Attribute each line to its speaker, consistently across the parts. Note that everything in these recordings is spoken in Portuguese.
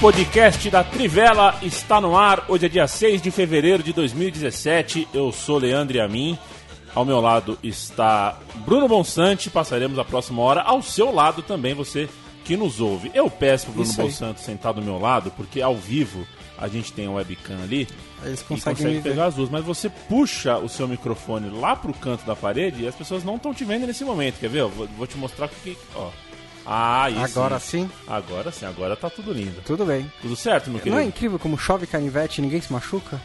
Speaker 1: Podcast da Trivela está no ar. Hoje é dia 6 de fevereiro de 2017. Eu sou Leandro Amin. Ao meu lado está Bruno Bonsante. Passaremos a próxima hora. Ao seu lado também, você que nos ouve. Eu peço pro Bruno. Bonsante sentar do meu lado, porque ao vivo a gente tem a webcam ali.
Speaker 2: Eles
Speaker 1: e
Speaker 2: conseguem
Speaker 1: consegue pegar as duas, mas você puxa o seu microfone lá pro canto da parede e as pessoas não estão te vendo nesse momento, quer ver? Eu vou, vou te mostrar o que. Ó. Ah, isso.
Speaker 2: Agora sim,
Speaker 1: Agora sim, agora tá tudo lindo.
Speaker 2: tudo bem.
Speaker 1: Tudo certo, meu querido?
Speaker 2: Não é incrível como chove canivete e ninguém se machuca?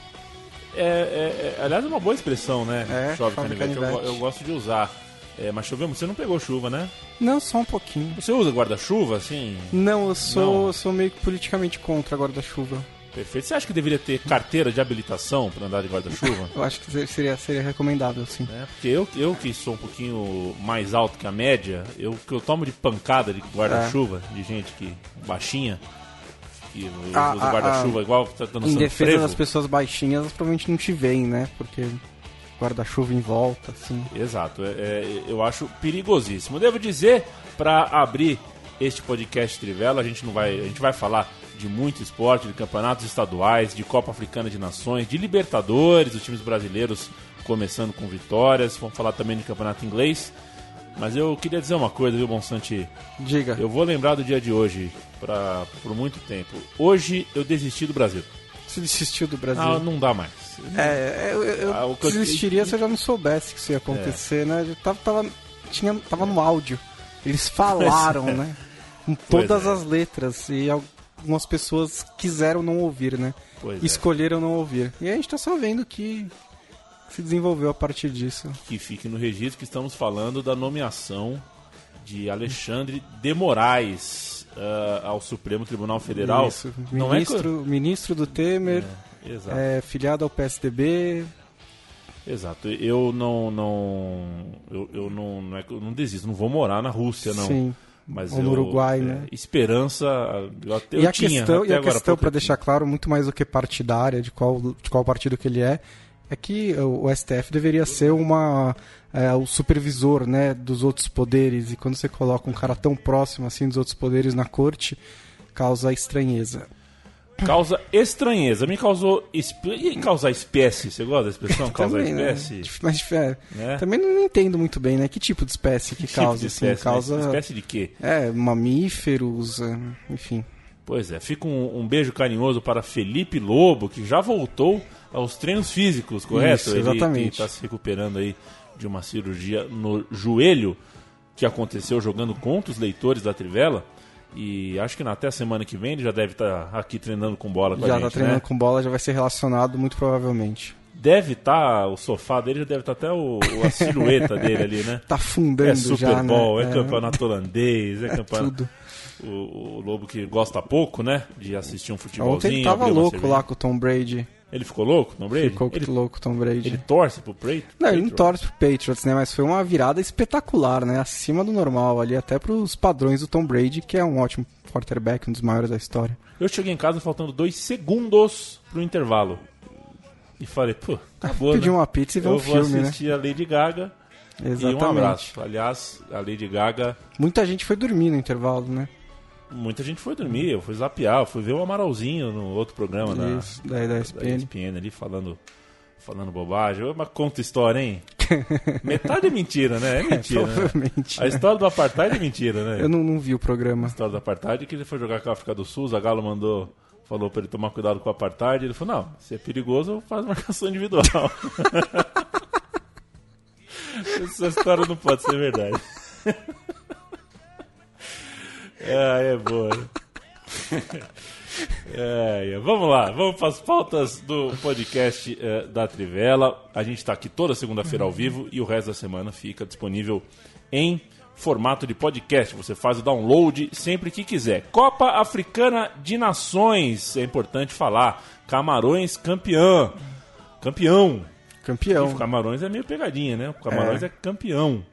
Speaker 1: É, é- é- aliás, é uma boa expressão, né?
Speaker 2: É,
Speaker 1: chove,
Speaker 2: chove
Speaker 1: canivete. Eu,
Speaker 2: canivete.
Speaker 1: eu gosto de usar. É, mas choveu, você não pegou chuva, né?
Speaker 2: Não, só um pouquinho.
Speaker 1: Você usa guarda-chuva, assim?
Speaker 2: Não, eu sou,
Speaker 1: Não.
Speaker 2: eu sou meio que politicamente contra agora da chuva.
Speaker 1: Perfeito. Você acha que deveria ter carteira de habilitação para andar de guarda-chuva?
Speaker 2: Eu acho que seria, seria recomendável, sim.
Speaker 1: É, porque eu, eu que sou um pouquinho mais alto que a média, eu que eu tomo de pancada de guarda-chuva, de gente que baixinha, que usa guarda-chuva igual que tá dando
Speaker 2: Em defesa
Speaker 1: Frevo.
Speaker 2: das pessoas baixinhas, elas provavelmente não te veem, né? Porque guarda-chuva em volta, assim.
Speaker 1: Exato, é- é- eu acho perigosíssimo. Devo dizer, para abrir este podcast Trivela, a gente não vai, a gente vai falar de muito esporte, de campeonatos estaduais, de Copa Africana de Nações, de Libertadores, os times brasileiros começando com vitórias, vamos falar também de campeonato inglês. Mas eu queria dizer uma coisa, viu, Monsanti?
Speaker 2: Diga.
Speaker 1: Eu vou lembrar do dia de hoje pra, por muito tempo. Hoje eu desisti do Brasil.
Speaker 2: Você desistiu do Brasil?
Speaker 1: Ah, não dá mais.
Speaker 2: É, eu, eu
Speaker 1: Ah, eu-
Speaker 2: desistiria se eu já não soubesse que isso ia acontecer, né? Eu tava, tava, tinha, tava no áudio. Eles falaram,
Speaker 1: Pois é.
Speaker 2: né? Com todas
Speaker 1: é.
Speaker 2: as letras. E algumas pessoas quiseram não ouvir, né?
Speaker 1: Pois é.
Speaker 2: Escolheram não ouvir. E a gente tá só vendo que se desenvolveu a partir disso.
Speaker 1: que fique no registro que estamos falando da nomeação de Alexandre de Moraes ah, ao Supremo Tribunal Federal.
Speaker 2: Isso.
Speaker 1: Não
Speaker 2: Ministro, ministro do Temer,
Speaker 1: é,
Speaker 2: é, filiado ao PSDB.
Speaker 1: exato. Eu não não eu, eu não não, é eu não desisto, não vou morar na Rússia não.
Speaker 2: Sim.
Speaker 1: Mas
Speaker 2: Ou
Speaker 1: eu,
Speaker 2: no Uruguai,
Speaker 1: é,
Speaker 2: né?
Speaker 1: Esperança, eu, até-
Speaker 2: e
Speaker 1: eu
Speaker 2: a
Speaker 1: tinha,
Speaker 2: questão, e a questão para
Speaker 1: eu
Speaker 2: deixar claro, muito mais do que partidária, de qual, de qual partido que ele é, é que o, o STF deveria ser uma é, o supervisor né, dos outros poderes. E quando você coloca um cara tão próximo assim dos outros poderes na corte, causa estranheza.
Speaker 1: Causa estranheza, me causou esp- e causar espécie, você gosta da expressão causar
Speaker 2: Também, né?
Speaker 1: espécie?
Speaker 2: Dif- Mas é,
Speaker 1: Né?
Speaker 2: também não entendo muito bem, né? Que tipo de espécie que,
Speaker 1: Tipo
Speaker 2: causa?
Speaker 1: de
Speaker 2: assim,
Speaker 1: espécie, né?
Speaker 2: causa
Speaker 1: espécie de quê?
Speaker 2: é, mamíferos, é, enfim.
Speaker 1: Pois é, fica um, um beijo carinhoso para Felipe Lobo, que já voltou aos treinos físicos, correto?
Speaker 2: Isso,
Speaker 1: Ele
Speaker 2: exatamente.
Speaker 1: está se recuperando aí de uma cirurgia no joelho que aconteceu jogando contra os leitores da Trivela. E acho que até a semana que vem ele já deve estar aqui treinando com bola com
Speaker 2: já
Speaker 1: a
Speaker 2: tá
Speaker 1: gente,
Speaker 2: treinando
Speaker 1: né?
Speaker 2: com bola, já vai ser relacionado muito provavelmente.
Speaker 1: Deve estar, o sofá dele já deve estar até o, a silhueta dele ali, né?
Speaker 2: Tá afundando
Speaker 1: É Super
Speaker 2: já,
Speaker 1: Bowl,
Speaker 2: né?
Speaker 1: é, campeonato holandês, é, campeonato...
Speaker 2: tudo.
Speaker 1: O, o Lobo que gosta pouco, né? De assistir um futebolzinho.
Speaker 2: Ontem ele tava louco lá com o Tom Brady.
Speaker 1: Ele ficou louco, Tom Brady?
Speaker 2: Ficou
Speaker 1: ele,
Speaker 2: louco Tom Brady.
Speaker 1: ele torce pro Brady?
Speaker 2: Não, ele não
Speaker 1: Patriots?
Speaker 2: torce pro Patriots, né? Mas foi uma virada espetacular, né? Acima do normal ali, até pros padrões do Tom Brady, que é um ótimo quarterback, um dos maiores da história.
Speaker 1: Eu cheguei em casa faltando dois segundos pro intervalo. E falei, pô, acabou,
Speaker 2: Pedir
Speaker 1: né?
Speaker 2: uma pizza e ver
Speaker 1: Eu
Speaker 2: um
Speaker 1: vou
Speaker 2: filme, né?
Speaker 1: assistir a Lady Gaga e um
Speaker 2: Exatamente.
Speaker 1: abraço. Aliás, a Lady Gaga,
Speaker 2: Muita gente foi dormir no intervalo, né?
Speaker 1: Muita gente foi dormir, eu fui zapear, eu fui ver o Amaralzinho no outro programa da,
Speaker 2: Isso, da, da
Speaker 1: da
Speaker 2: ESPN.
Speaker 1: ESPN ali falando, falando bobagem. Mas conta história, hein? Metade é mentira, né? É mentira, né?
Speaker 2: Provavelmente.
Speaker 1: A história do Apartheid é mentira, né?
Speaker 2: Eu não, não vi o programa.
Speaker 1: A história do Apartheid é que ele foi jogar com a África do Sul, o Galo mandou, falou pra ele tomar cuidado com o Apartheid. Ele falou, não, se é perigoso, faz marcação individual. Essa história não pode ser verdade. Ah, é boa. É, é. Vamos lá, vamos para as pautas do podcast eh, da Trivela. A gente está aqui toda segunda-feira ao vivo e o resto da semana fica disponível em formato de podcast. Você faz o download sempre que quiser. Copa Africana de Nações, é importante falar. Camarões campeão. Campeão.
Speaker 2: Campeão.
Speaker 1: O Camarões é meio pegadinha, né? O Camarões é, é campeão.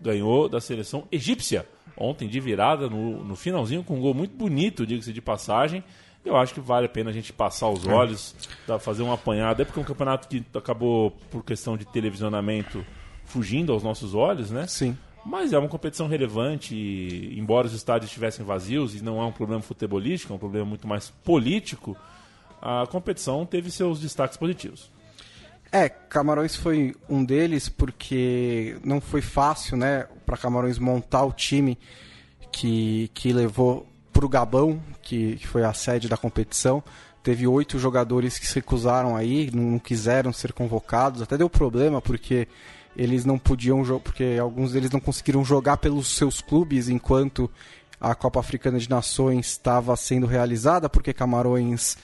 Speaker 1: Ganhou da seleção egípcia ontem de virada no, no finalzinho com um gol muito bonito, diga-se de passagem. Eu acho que vale a pena a gente passar os olhos, tá, fazer um apanhado. É porque é um campeonato que acabou, por questão de televisionamento, fugindo aos nossos olhos, né?
Speaker 2: Sim.
Speaker 1: Mas é uma competição relevante, e, embora os estádios estivessem vazios, e não é um problema futebolístico, é um problema muito mais político, a competição teve seus destaques positivos.
Speaker 2: É, Camarões foi um deles porque não foi fácil, né, para Camarões montar o time que, que levou para o Gabão, que, que foi a sede da competição. Teve oito jogadores que se recusaram aí, não quiseram ser convocados. Até deu problema porque eles não podiam porque alguns deles não conseguiram jogar pelos seus clubes enquanto a Copa Africana de Nações estava sendo realizada, porque Camarões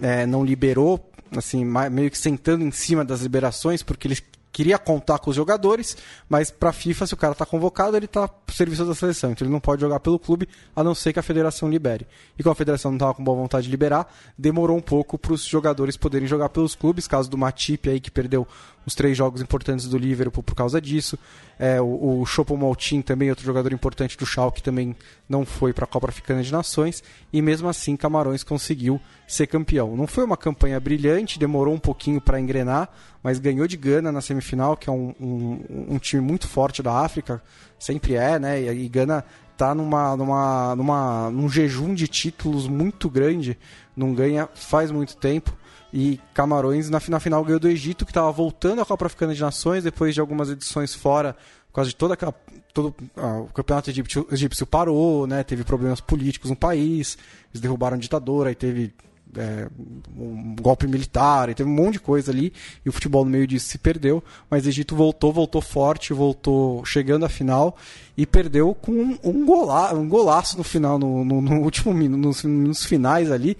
Speaker 2: é, não liberou assim, meio que sentando em cima das liberações, porque eles queria contar com os jogadores, mas para FIFA, se o cara está convocado, ele está pro serviço da seleção, então ele não pode jogar pelo clube, a não ser que a federação libere. E como a federação não estava com boa vontade de liberar, demorou um pouco para os jogadores poderem jogar pelos clubes, caso do Matip aí que perdeu os três jogos importantes do Liverpool por causa disso. É, o, o Chopo Maltin também, outro jogador importante do Schalke, também não foi para a Copa Africana de Nações. E mesmo assim, Camarões conseguiu ser campeão. Não foi uma campanha brilhante, demorou um pouquinho para engrenar, mas ganhou de Gana na semifinal, que é um, um, um, time muito forte da África, sempre é, né? E, e Gana está numa, numa, numa, num jejum de títulos muito grande, não ganha faz muito tempo. E Camarões na, na final ganhou do Egito, que estava voltando à Copa Africana de Nações, depois de algumas edições fora, por causa de toda aquela. Todo, ah, o campeonato egípcio, egípcio parou, né? Teve problemas políticos no país, eles derrubaram a ditadura, aí teve é, um golpe militar, e teve um monte de coisa ali, e o futebol no meio disso se perdeu, mas o Egito voltou, voltou forte, voltou chegando à final e perdeu com um, gola, um golaço no final, no, no, no último nos, nos finais ali,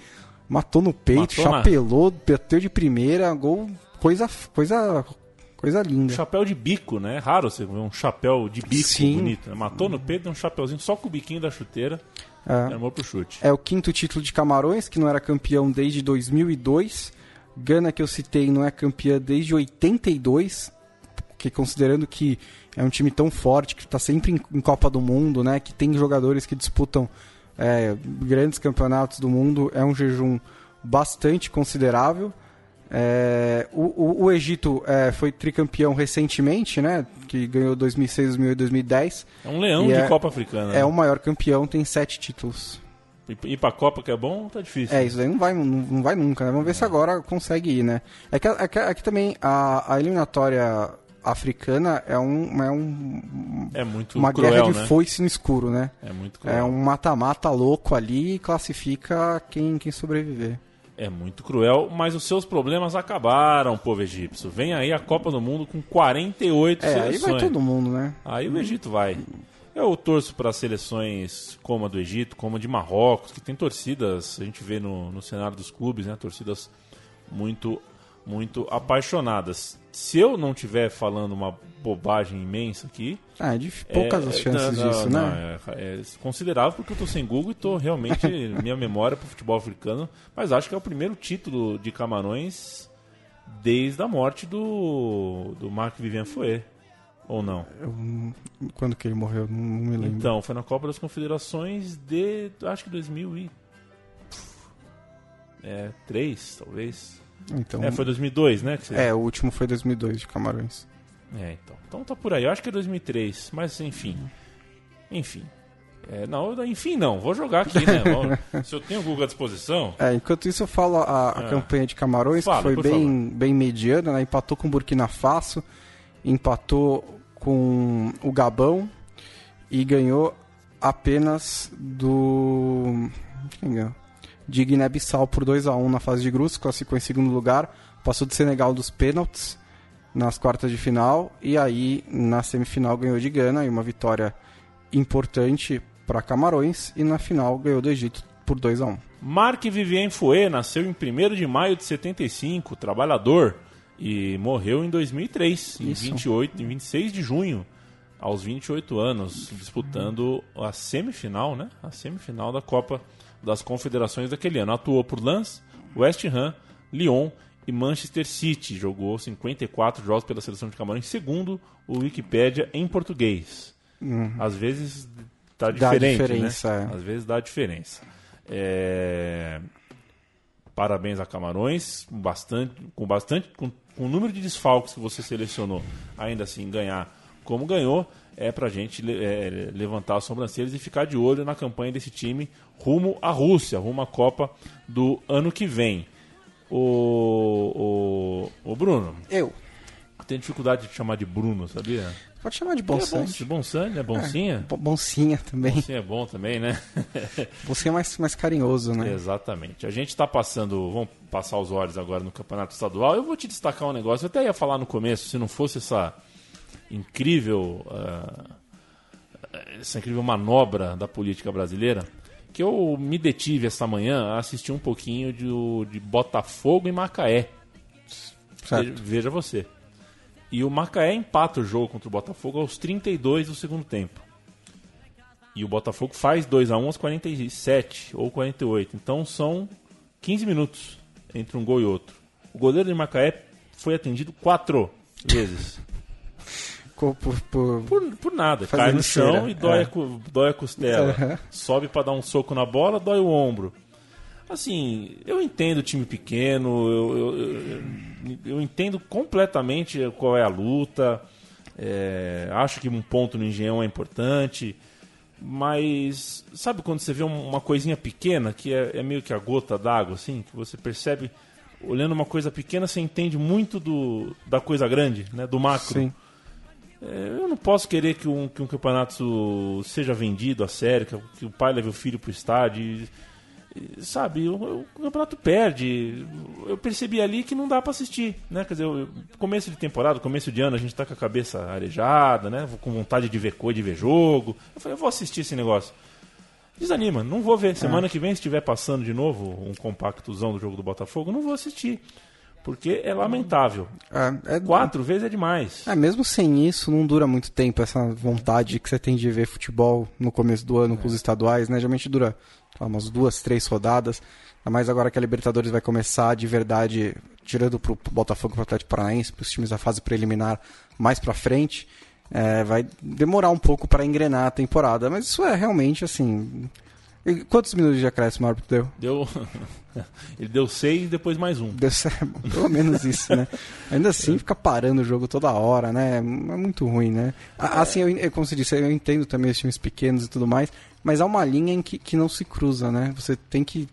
Speaker 2: matou no peito, matou chapelou, na... bateu de primeira, gol, coisa, coisa, coisa linda.
Speaker 1: Chapéu de bico, né? É raro você ver um chapéu de bico Sim. bonito. Né? Matou no peito, um chapéuzinho só com o biquinho da chuteira. É. Armou pro chute.
Speaker 2: É o quinto título de Camarões, que não era campeão desde 2002. Gana, que eu citei, não é campeã desde 82, que considerando que é um time tão forte, que está sempre em, Copa do Mundo, né? Que tem jogadores que disputam é, grandes campeonatos do mundo, é um jejum bastante considerável. É, o, o, o, Egito é, foi tricampeão recentemente, né? Que ganhou 2006, 2008, 2010.
Speaker 1: É um leão de é, Copa Africana.
Speaker 2: É né? o maior campeão, tem sete títulos.
Speaker 1: Ir pra Copa que é bom, tá difícil.
Speaker 2: É, isso daí não vai, não, não vai nunca, né? Vamos ver se é. agora consegue ir, né? É que, é que, é que também a, a eliminatória africana é um é um
Speaker 1: é muito
Speaker 2: uma
Speaker 1: cruel,
Speaker 2: guerra de
Speaker 1: né?
Speaker 2: foice no escuro, né?
Speaker 1: É muito cruel.
Speaker 2: É um mata-mata louco ali e classifica quem quem sobreviver.
Speaker 1: É muito cruel, mas os seus problemas acabaram, povo egípcio. Vem aí a Copa do Mundo com 48
Speaker 2: é,
Speaker 1: seleções.
Speaker 2: aí vai todo mundo, né?
Speaker 1: Aí o Egito vai. Eu torço para seleções como a do Egito, como a de Marrocos, que tem torcidas, a gente vê no, no cenário dos clubes, né? Torcidas muito muito apaixonadas. Se eu não estiver falando uma bobagem imensa aqui.
Speaker 2: Ah, é de poucas é, as chances não, disso,
Speaker 1: não,
Speaker 2: né?
Speaker 1: É, é, considerável porque eu tô sem Google e tô realmente. minha memória pro futebol africano. Mas acho que é o primeiro título de Camarões desde a morte do, do Marc Vivien Fouet. Ou não?
Speaker 2: Eu, quando que ele morreu? Não, não me lembro.
Speaker 1: Então, foi na Copa das Confederações de. Acho que 2003, é, talvez.
Speaker 2: Então,
Speaker 1: é, foi 2002, né? Você...
Speaker 2: É, o último foi 2002 de Camarões.
Speaker 1: É, então. Então tá por aí. Eu acho que é 2003, mas enfim. Enfim. É, não, enfim não, vou jogar aqui, né? Se eu tenho o Google à disposição.
Speaker 2: É, enquanto isso eu falo a, a é. campanha de Camarões, Fala, que foi bem, bem mediana, né? Empatou com o Burkina Faso, empatou com o Gabão e ganhou apenas do. Quem ganhou? De Guiné-Bissau por 2 a 1 na fase de grupos, classificou em segundo lugar, passou de Senegal dos pênaltis nas quartas de final e aí na semifinal ganhou de Gana e uma vitória importante para Camarões e na final ganhou do Egito por 2 a 1.
Speaker 1: Marc Vivien Fouet nasceu em 1 de maio de 75, trabalhador, e morreu em 2003, em 28, em 26 de junho. aos 28 anos, disputando a semifinal, né? A semifinal da Copa das Confederações daquele ano. Atuou por Lens, West Ham, Lyon e Manchester City. Jogou 54 jogos pela seleção de Camarões, segundo o Wikipedia em português. Uhum. Às vezes tá diferente, dá diferença, né? É. Às vezes dá diferença. É... Parabéns a Camarões, com bastante, com bastante, com, com o número de desfalques que você selecionou, ainda assim ganhar como ganhou, é pra gente é, levantar as sobrancelhas e ficar de olho na campanha desse time rumo à Rússia, rumo à Copa do ano que vem. O, o, o Bruno.
Speaker 2: Eu.
Speaker 1: Tem dificuldade de chamar de Bruno, sabia?
Speaker 2: Pode chamar de Bonsante.
Speaker 1: É Bonsante, é Boncinha?
Speaker 2: É, Boncinha também.
Speaker 1: Boncinha é bom também, né?
Speaker 2: Boncinha é mais, mais carinhoso, né?
Speaker 1: Exatamente. A gente está passando, vamos passar os olhos agora no Campeonato Estadual. Eu vou te destacar um negócio, eu até ia falar no começo, se não fosse essa incrível, uh, essa incrível manobra da política brasileira, que eu me detive esta manhã a assistir um pouquinho de, de Botafogo e Macaé. Certo. Veja você. E o Macaé empata o jogo contra o Botafogo aos 32 do segundo tempo. E o Botafogo faz 2 a 1 aos 47 ou 48. Então são 15 minutos entre um gol e outro. O goleiro de Macaé foi atendido quatro vezes.
Speaker 2: Por, por,
Speaker 1: por, por nada. Cai no chão e dói, é. a, dói a costela. Uhum. Sobe para dar um soco na bola, dói o ombro. Assim, eu entendo o time pequeno, eu, eu, eu, eu entendo completamente qual é a luta. É, acho que um ponto no engenhão é importante. Mas sabe quando você vê uma coisinha pequena, que é, é meio que a gota d'água, assim, que você percebe, olhando uma coisa pequena, você entende muito do, da coisa grande, né, do macro. Sim. É, eu não posso querer que um, que um campeonato seja vendido a sério, que, que o pai leve o filho para o estádio. E, sabe, o, o, campeonato perde. Eu percebi ali que não dá para assistir, né? Quer dizer, eu, começo de temporada, começo de ano, a gente tá com a cabeça arejada, né? Com vontade de ver coisa, de ver jogo. Eu falei, eu vou assistir esse negócio. Desanima, não vou ver. Semana é. que vem, se estiver passando de novo um compactozão do jogo do Botafogo, não vou assistir. Porque é lamentável. É, é, Quatro vezes é demais.
Speaker 2: É, mesmo sem isso, não dura muito tempo essa vontade que você tem de ver futebol no começo do ano é. com os estaduais, né? Geralmente dura umas duas, três rodadas. Ainda mais agora que a Libertadores vai começar de verdade, tirando pro Botafogo pro Atlético Paranaense, para os times da fase preliminar mais para frente. É, vai demorar um pouco para engrenar a temporada, mas isso é realmente assim. E quantos minutos de acréscimo o árbitro deu?
Speaker 1: Deu. Ele deu seis depois mais um.
Speaker 2: Deu pelo menos isso, né? Ainda assim, fica parando o jogo toda hora, né? É muito ruim, né? Assim, eu, como você disse, eu entendo também os times pequenos e tudo mais, mas há uma linha em que, que não se cruza, né? Você tem que.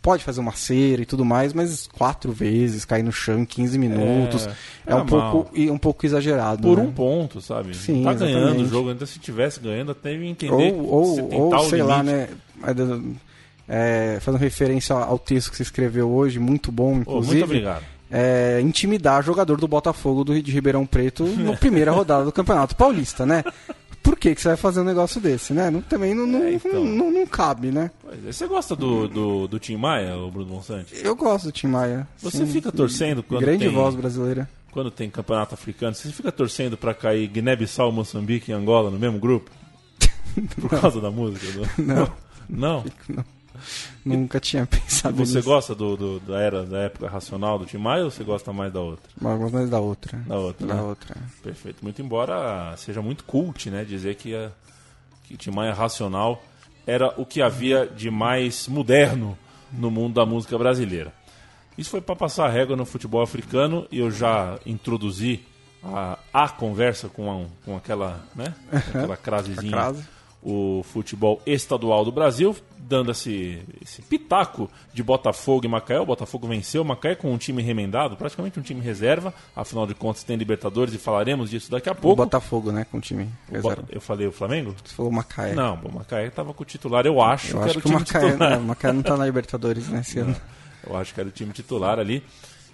Speaker 2: Pode fazer uma cera e tudo mais, mas quatro vezes cair no chão em 15 minutos é, é um, pouco, um pouco exagerado.
Speaker 1: Por
Speaker 2: né?
Speaker 1: um ponto, sabe? Sim, tá exatamente. ganhando o jogo, ainda se tivesse ganhando, até entender.
Speaker 2: Ou, ou, ou sei limite. lá, né? É, fazendo referência ao texto que você escreveu hoje, muito bom, inclusive. Oh, muito
Speaker 1: obrigado.
Speaker 2: É, intimidar jogador do Botafogo do, de Ribeirão Preto na primeira rodada do Campeonato Paulista, né? Por que, que você vai fazer um negócio desse, né? Não, também não, não, é, então. não, não, cabe, né?
Speaker 1: É, você gosta do, do, do Tim Maia, Bruno Monsante?
Speaker 2: Eu gosto do Tim Maia.
Speaker 1: Você sim. fica torcendo quando
Speaker 2: Grande
Speaker 1: tem,
Speaker 2: voz brasileira.
Speaker 1: Quando tem campeonato africano, você fica torcendo para cair Guiné-Bissau, Moçambique e Angola no mesmo grupo? Por causa da música?
Speaker 2: Do... Não.
Speaker 1: Não?
Speaker 2: Não. Nunca tinha pensado
Speaker 1: Você
Speaker 2: nisso.
Speaker 1: gosta do, do, da era da época racional do Tim Maia ou você gosta mais da outra?
Speaker 2: Eu gosto mais da outra.
Speaker 1: Da outra,
Speaker 2: Da
Speaker 1: né?
Speaker 2: outra.
Speaker 1: Perfeito. Muito embora seja muito cult, né? Dizer que, a, que Tim Maia racional era o que havia de mais moderno no mundo da música brasileira. Isso foi para passar a régua no futebol africano e eu já introduzi a, a conversa com, a, com aquela, né? aquela crasezinha.
Speaker 2: crase
Speaker 1: o futebol estadual do Brasil, dando esse, esse pitaco de Botafogo e Macaé. O Botafogo venceu o Macaé com um time remendado, praticamente um time reserva. Afinal de contas, tem Libertadores e falaremos disso daqui a pouco.
Speaker 2: O Botafogo, né? Com o time reserva.
Speaker 1: eu falei o Flamengo?
Speaker 2: Você falou o Macaé.
Speaker 1: Não, o Macaé estava com o titular. Eu acho
Speaker 2: eu
Speaker 1: que
Speaker 2: acho
Speaker 1: que o time
Speaker 2: Macaé,
Speaker 1: titular.
Speaker 2: Não, o Macaé não está na Libertadores, né? Esse ano.
Speaker 1: Eu acho que era o time titular ali.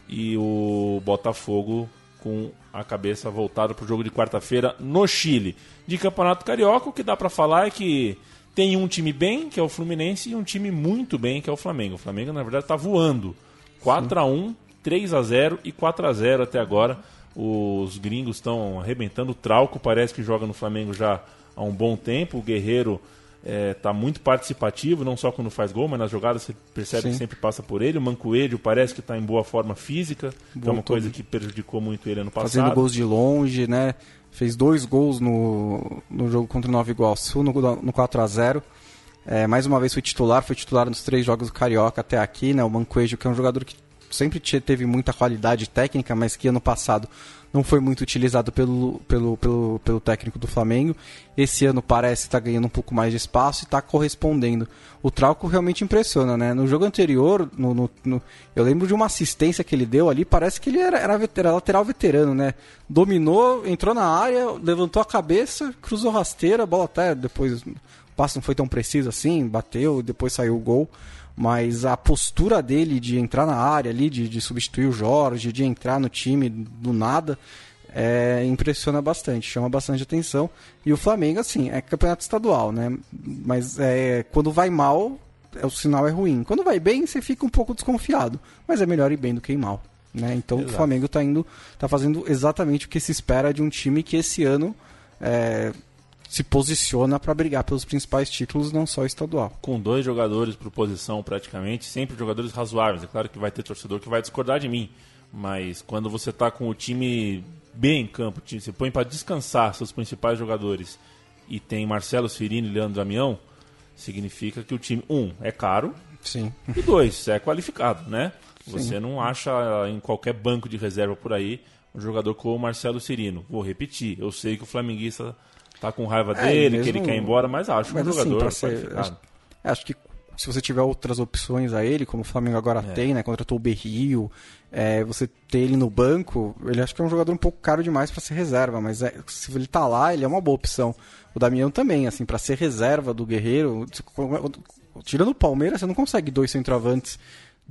Speaker 1: E o Botafogo com a cabeça voltada para o jogo de quarta-feira no Chile. De Campeonato Carioca, o que dá para falar é que tem um time bem, que é o Fluminense, e um time muito bem, que é o Flamengo. O Flamengo, na verdade, está voando. 4 a 1 3 a 0 e 4 a 0 até agora Os gringos estão arrebentando. O Trauco parece que joga no Flamengo já há um bom tempo. O Guerreiro está é, muito participativo, não só quando faz gol, mas nas jogadas você percebe Sim. que sempre passa por ele. O Mancoelho parece que está em boa forma física, que é uma coisa que prejudicou muito ele ano passado.
Speaker 2: Fazendo gols de longe, né? Fez dois gols no, no jogo contra o Nova Iguaçu, no, no 4 a 0 é, mais uma vez foi titular, foi titular nos três jogos do Carioca até aqui, né? O Mancoejo, que é um jogador que sempre teve muita qualidade técnica, mas que ano passado não foi muito utilizado pelo, pelo, pelo, pelo técnico do Flamengo. Esse ano parece estar tá ganhando um pouco mais de espaço e está correspondendo. O Trauco realmente impressiona, né? No jogo anterior, no, no, no, eu lembro de uma assistência que ele deu ali, parece que ele era, era, era lateral veterano, né? Dominou, entrou na área, levantou a cabeça, cruzou rasteira, a bola até depois. O passo não foi tão preciso assim, bateu, depois saiu o gol mas a postura dele de entrar na área ali, de, de substituir o Jorge, de entrar no time do nada, é, impressiona bastante, chama bastante atenção. E o Flamengo, assim, é campeonato estadual, né? Mas é, quando vai mal, é, o sinal é ruim. Quando vai bem, você fica um pouco desconfiado. Mas é melhor ir bem do que ir mal. Né? Então Exato. o Flamengo está indo, tá fazendo exatamente o que se espera de um time que esse ano é, se posiciona para brigar pelos principais títulos, não só estadual.
Speaker 1: Com dois jogadores por posição praticamente, sempre jogadores razoáveis. É claro que vai ter torcedor que vai discordar de mim, mas quando você está com o time bem em campo, você põe para descansar seus principais jogadores e tem Marcelo Sfirini e Leandro Damião, significa que o time, um, é caro,
Speaker 2: Sim.
Speaker 1: e dois, é qualificado, né? Você Sim. não acha em qualquer banco de reserva por aí um jogador como o Marcelo Cirino. Vou repetir, eu sei que o flamenguista tá com raiva é, dele, mesmo... que ele quer ir embora, mas acho mas um assim, jogador ser,
Speaker 2: acho, acho, que se você tiver outras opções a ele, como o Flamengo agora é. tem, né, contratou o Berrio, é, você ter ele no banco, ele acho que é um jogador um pouco caro demais para ser reserva, mas é, se ele tá lá, ele é uma boa opção. O Damião também, assim, para ser reserva do Guerreiro, tirando o Palmeiras, você não consegue dois centroavantes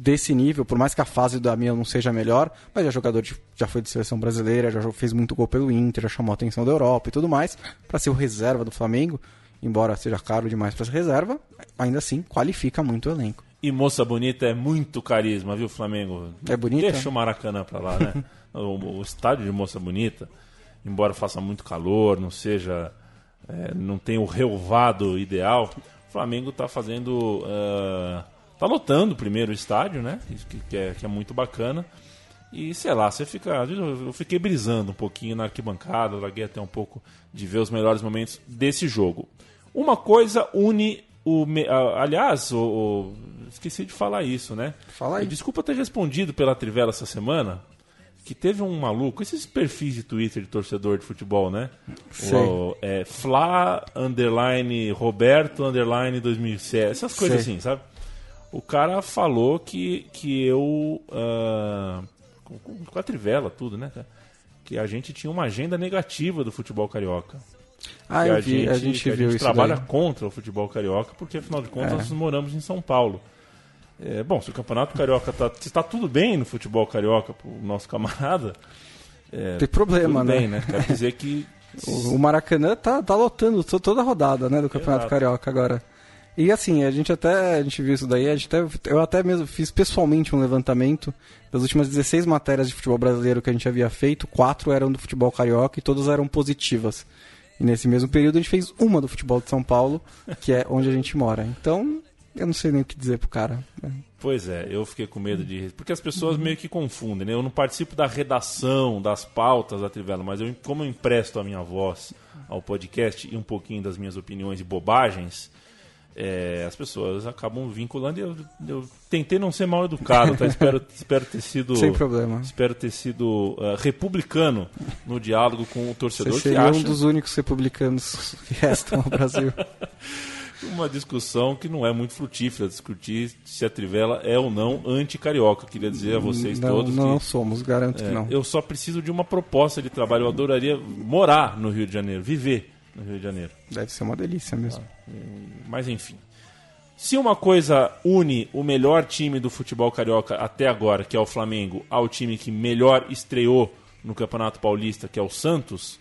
Speaker 2: desse nível, por mais que a fase do Damião não seja melhor, mas é jogador de, já foi de seleção brasileira, já fez muito gol pelo Inter, já chamou a atenção da Europa e tudo mais, para ser o reserva do Flamengo, embora seja caro demais para ser reserva, ainda assim qualifica muito o elenco.
Speaker 1: E moça bonita é muito carisma, viu, Flamengo?
Speaker 2: É bonita?
Speaker 1: Deixa o Maracanã para lá, né? o, o, estádio de moça bonita, embora faça muito calor, não seja, é, não tenha o relvado ideal, o Flamengo está fazendo uh, tá lotando primeiro o estádio, né? Que, que, é, que é muito bacana. E sei lá, você fica. Eu fiquei brisando um pouquinho na arquibancada, larguei até um pouco de ver os melhores momentos desse jogo. Uma coisa une o. Aliás, o, esqueci de falar isso, né?
Speaker 2: Fala aí.
Speaker 1: Desculpa ter respondido pela Trivela essa semana. Que teve um maluco, esses perfis de Twitter de torcedor de futebol, né? O, é, Fla, underline, Roberto, underline 2007, essas coisas Sei. assim, sabe? O cara falou que, que eu. Uh, com, com, a trivela, tudo, né, Que a gente tinha uma agenda negativa do futebol carioca.
Speaker 2: Ah, eu a vi, gente, a gente,
Speaker 1: a
Speaker 2: gente
Speaker 1: trabalha
Speaker 2: daí.
Speaker 1: contra o futebol carioca, porque afinal de contas é. nós moramos em São Paulo. É, bom, se o campeonato carioca está tá tudo bem no futebol carioca, pro nosso camarada.
Speaker 2: É, Tem problema,
Speaker 1: né? Bem, né? Quer dizer que.
Speaker 2: o Maracanã tá, tá lotando toda a rodada né, do Campeonato Exato. Carioca agora. E assim, a gente até a gente viu isso daí, a gente até, eu até mesmo fiz pessoalmente um levantamento das últimas 16 matérias de futebol brasileiro que a gente havia feito, quatro eram do futebol carioca e todas eram positivas. E nesse mesmo período a gente fez uma do futebol de São Paulo, que é onde a gente mora. Então, eu não sei nem o que dizer pro cara. Né?
Speaker 1: Pois é, eu fiquei com medo de. Porque as pessoas meio que confundem, né? Eu não participo da redação, das pautas da Trivela, mas eu, como eu empresto a minha voz ao podcast e um pouquinho das minhas opiniões e bobagens, é, as pessoas acabam vinculando e eu, eu, tentei não ser mal educado, tá? espero, espero ter sido
Speaker 2: sem problema
Speaker 1: espero ter sido uh, republicano no diálogo com o torcedor
Speaker 2: Você seria acha... um dos únicos republicanos que restam no Brasil
Speaker 1: uma discussão que não é muito frutífera discutir se a Trivela é ou não anti-carioca. Queria dizer a vocês
Speaker 2: não,
Speaker 1: todos
Speaker 2: não que. somos, garanto
Speaker 1: é,
Speaker 2: que não.
Speaker 1: Eu só preciso de uma proposta de trabalho. Eu adoraria morar no Rio de Janeiro, viver no Rio de Janeiro.
Speaker 2: Deve ser uma delícia mesmo. Ah,
Speaker 1: mas enfim. Se uma coisa une o melhor time do futebol carioca até agora, que é o Flamengo, ao time que melhor estreou no Campeonato Paulista, que é o Santos,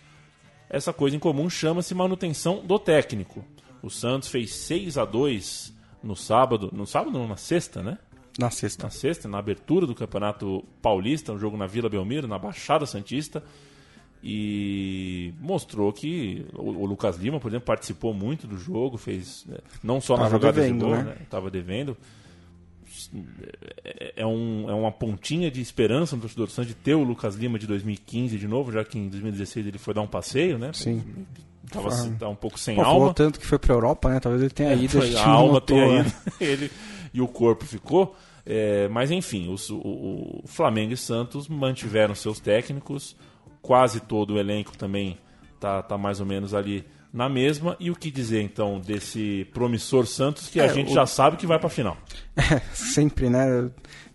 Speaker 1: essa coisa em comum chama-se manutenção do técnico. O Santos fez 6 a 2 no sábado, no sábado não, na sexta, né?
Speaker 2: Na sexta.
Speaker 1: Na sexta, na abertura do Campeonato Paulista, um jogo na Vila Belmiro, na Baixada Santista. E mostrou que o, Lucas Lima, por exemplo, participou muito do jogo, fez né, não só na
Speaker 2: Tava
Speaker 1: jogada
Speaker 2: devendo,
Speaker 1: de gol,
Speaker 2: né?
Speaker 1: né? Tava devendo. É, é um, é uma pontinha de esperança no torcedor do Santos de ter o Lucas Lima de 2015 de novo, já que em 2016 ele foi dar um passeio, né?
Speaker 2: Sim.
Speaker 1: Tava,
Speaker 2: Foi.
Speaker 1: tá um pouco sem
Speaker 2: Pô,
Speaker 1: alma.
Speaker 2: tanto que foi pra Europa, né? Talvez ele tenha ido.
Speaker 1: Foi,
Speaker 2: acho que
Speaker 1: a alma tem
Speaker 2: né?
Speaker 1: ido, ele e o corpo ficou. É, mas enfim, os- o, o Flamengo e Santos mantiveram seus técnicos, quase todo o elenco também tá, tá mais ou menos ali na mesma. E o que dizer então desse promissor Santos que a
Speaker 2: É,
Speaker 1: gente
Speaker 2: o-
Speaker 1: já sabe que vai pra final?
Speaker 2: É, sempre, né?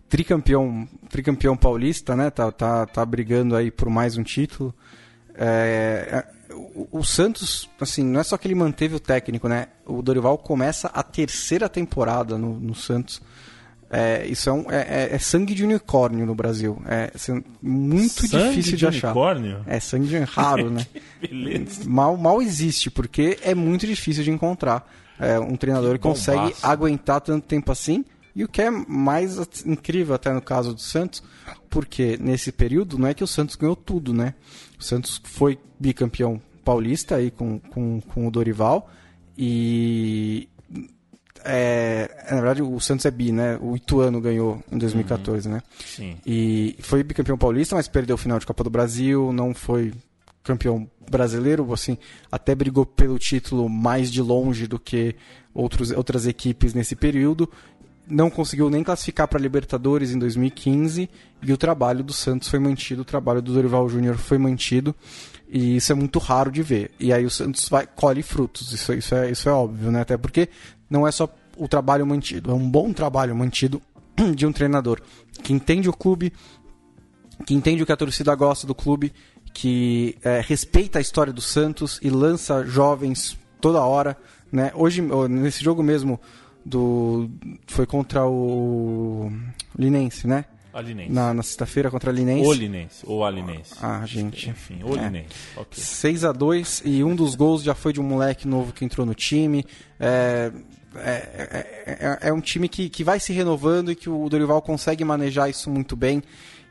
Speaker 2: Tricampeão, tricampeão paulista, né? Tá, tá, tá brigando aí por mais um título. É, é, o, o Santos, assim, não é só que ele manteve o técnico, né? O Dorival começa a terceira temporada no, no Santos. É, isso é, um, é, é- é sangue de unicórnio no Brasil. É assim, muito
Speaker 1: Sangue
Speaker 2: difícil de,
Speaker 1: de
Speaker 2: achar.
Speaker 1: unicórnio?
Speaker 2: É sangue de raro, né? Mal, mal existe, porque é muito difícil de encontrar é, um treinador que, consegue
Speaker 1: bombaço.
Speaker 2: aguentar tanto tempo assim. E o que é mais incrível até no caso do Santos, porque nesse período não é que o Santos ganhou tudo, né? O Santos foi bicampeão paulista aí com, com, com o Dorival e é, na verdade o Santos é bi, né? O Ituano ganhou em 2014, né?
Speaker 1: Sim.
Speaker 2: E foi bicampeão paulista, mas perdeu o final de Copa do Brasil, não foi campeão brasileiro, assim, até brigou pelo título mais de longe do que outros, outras equipes nesse período. Não conseguiu nem classificar para Libertadores em 2015 e o trabalho do Santos foi mantido, o trabalho do Dorival Júnior foi mantido e isso é muito raro de ver. E aí o Santos vai colhe frutos, isso, isso, é, isso é óbvio, né? Até porque não é só o trabalho mantido, é um bom trabalho mantido de um treinador que entende o clube, que entende o que a torcida gosta do clube, que é, respeita a história do Santos e lança jovens toda hora. Né? Hoje, nesse jogo mesmo, do foi contra o Linense, né?
Speaker 1: Alinense.
Speaker 2: Na, na sexta-feira contra a Linense.
Speaker 1: O Linense. Ou Alinense.
Speaker 2: Ah, gente.
Speaker 1: Enfim, o
Speaker 2: É.
Speaker 1: Linense. Ok.
Speaker 2: 6 a 2 e um dos gols já foi de um moleque novo que entrou no time. É, é, é- é- é um time que, que vai se renovando e que o Dorival consegue manejar isso muito bem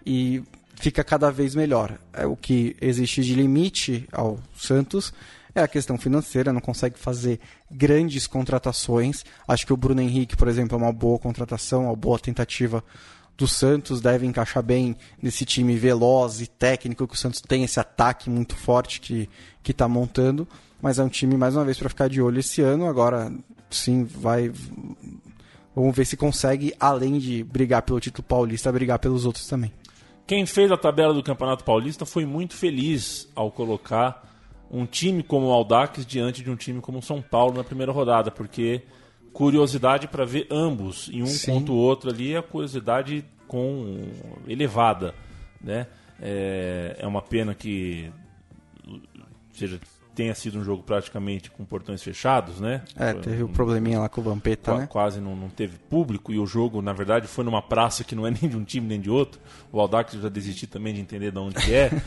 Speaker 2: e fica cada vez melhor. É, o que existe de limite ao Santos é a questão financeira, não consegue fazer grandes contratações. Acho que o Bruno Henrique, por exemplo, é uma boa contratação, uma boa tentativa do Santos, deve encaixar bem nesse time veloz e técnico que o Santos tem, esse ataque muito forte que está montando. Mas é um time, mais uma vez, para ficar de olho esse ano. Agora, sim, vai. Vamos ver se consegue, além de brigar pelo título paulista, brigar pelos outros também.
Speaker 1: Quem fez a tabela do Campeonato Paulista foi muito feliz ao colocar um time como o Aldax diante de um time como o São Paulo na primeira rodada, porque curiosidade para ver ambos em um
Speaker 2: Sim.
Speaker 1: contra o outro ali é a curiosidade com elevada, né? É, é uma pena que seja tenha sido um jogo praticamente com portões fechados, né?
Speaker 2: É, teve o
Speaker 1: um-
Speaker 2: probleminha lá com o Vampeta,
Speaker 1: Qua-
Speaker 2: né?
Speaker 1: quase não, não teve público e o jogo, na verdade, foi numa praça que não é nem de um time nem de outro. O Aldax já desisti também de entender de onde que é.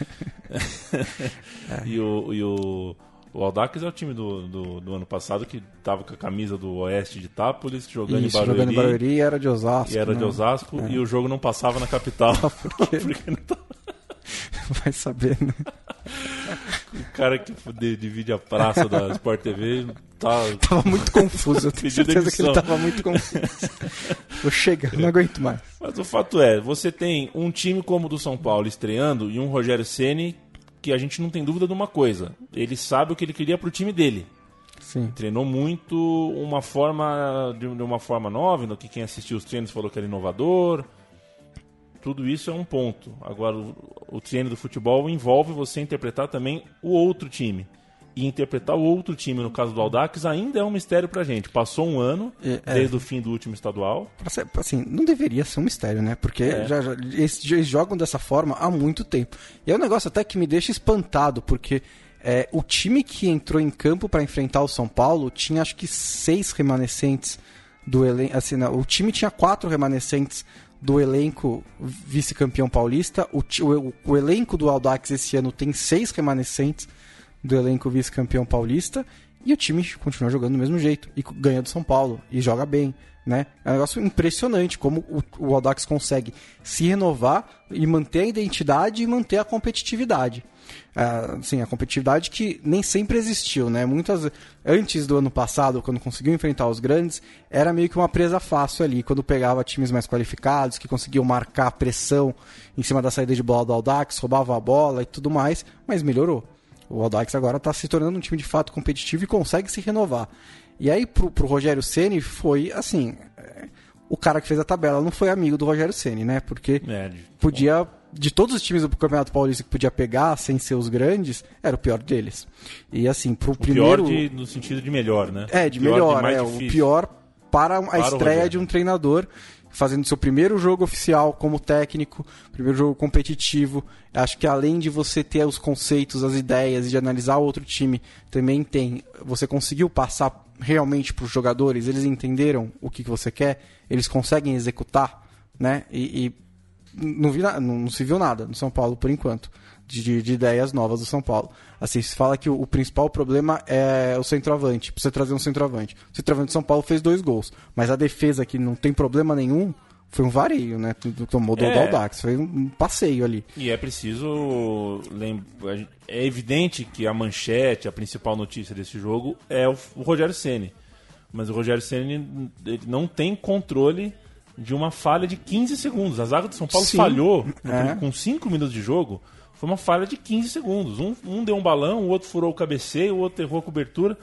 Speaker 1: E o, e o, o Aldax é o time do, do, do ano passado que estava com a camisa do Oeste de Itápolis, jogando
Speaker 2: Isso,
Speaker 1: em Barueri.
Speaker 2: jogando em Barueri e era de Osasco.
Speaker 1: E era de
Speaker 2: né?
Speaker 1: Osasco e o jogo não passava na capital.
Speaker 2: Por quê?
Speaker 1: Porque não tava-
Speaker 2: Vai saber, né?
Speaker 1: o cara que de- divide a praça da Sport TV tá,
Speaker 2: Tava muito confuso, eu tenho certeza que ele tava muito confuso. Vou chegar, não aguento mais.
Speaker 1: Mas o fato é, você tem um time como o do São Paulo estreando e um Rogério Ceni que a gente não tem dúvida de uma coisa. Ele sabe o que ele queria pro time dele.
Speaker 2: Sim.
Speaker 1: Treinou muito uma forma de de uma forma nova, no que quem assistiu os treinos falou que era inovador. Tudo isso é um ponto. Agora, o, o treino do futebol envolve você interpretar também o outro time. E interpretar o outro time, no caso do Aldax, ainda é um mistério pra gente. Passou um ano,
Speaker 2: É, é.
Speaker 1: desde o fim do último estadual.
Speaker 2: Assim, não deveria ser um mistério, né? Porque
Speaker 1: É.
Speaker 2: já, já- eles, eles jogam dessa forma há muito tempo. E é um negócio até que me deixa espantado, porque é, o time que entrou em campo para enfrentar o São Paulo tinha acho que seis remanescentes do elenco. Assim, não, o time tinha quatro remanescentes do elenco vice-campeão paulista. O, o, o elenco do Aldax esse ano tem seis remanescentes do elenco vice-campeão paulista. E o time continua jogando do mesmo jeito. E ganha do São Paulo. E joga bem. Né? É um negócio impressionante como o, Audax consegue se renovar e manter a identidade e manter a competitividade. Uh, assim, a competitividade que nem sempre existiu, né? Muitas antes do ano passado, quando conseguiu enfrentar os grandes, era meio que uma presa fácil ali, quando pegava times mais qualificados, que conseguiam marcar pressão em cima da saída de bola do Audax, roubava a bola e tudo mais, mas melhorou. O Audax agora está se tornando um time de fato competitivo e consegue se renovar. E aí pro, pro Rogério Ceni foi assim, é, o cara que fez a tabela não foi amigo do Rogério Ceni, né? Porque é, podia de todos os times do Campeonato Paulista que podia pegar sem ser os grandes, era o pior deles. E assim, pro o primeiro.
Speaker 1: Pior de, no sentido de melhor, né?
Speaker 2: É, de pior melhor, de é. Difícil. O pior para a para estreia de um treinador, fazendo seu primeiro jogo oficial como técnico, primeiro jogo competitivo. Acho que além de você ter os conceitos, as ideias e de analisar outro time, também tem. Você conseguiu passar realmente para os jogadores, eles entenderam o que, que você quer, eles conseguem executar, né? E, e não, vi, não, não, se viu nada no São Paulo por enquanto, de, de, ideias novas do São Paulo. Assim, se fala que o, o, principal problema é o centroavante, precisa trazer um centroavante. O centroavante do São Paulo fez dois gols, mas a defesa que não tem problema nenhum foi um vareio, né? Tomou do é. Aldax, foi um passeio ali.
Speaker 1: E é preciso lembrar, é evidente que a manchete, a principal notícia desse jogo é o, o Rogério Ceni. Mas o Rogério Ceni não tem controle de uma falha de 15 segundos. A zaga do São Paulo Sim. falhou é. com 5 minutos de jogo. Foi uma falha de 15 segundos. Um, um deu um balão, o outro furou o cabeceio, o outro errou a cobertura.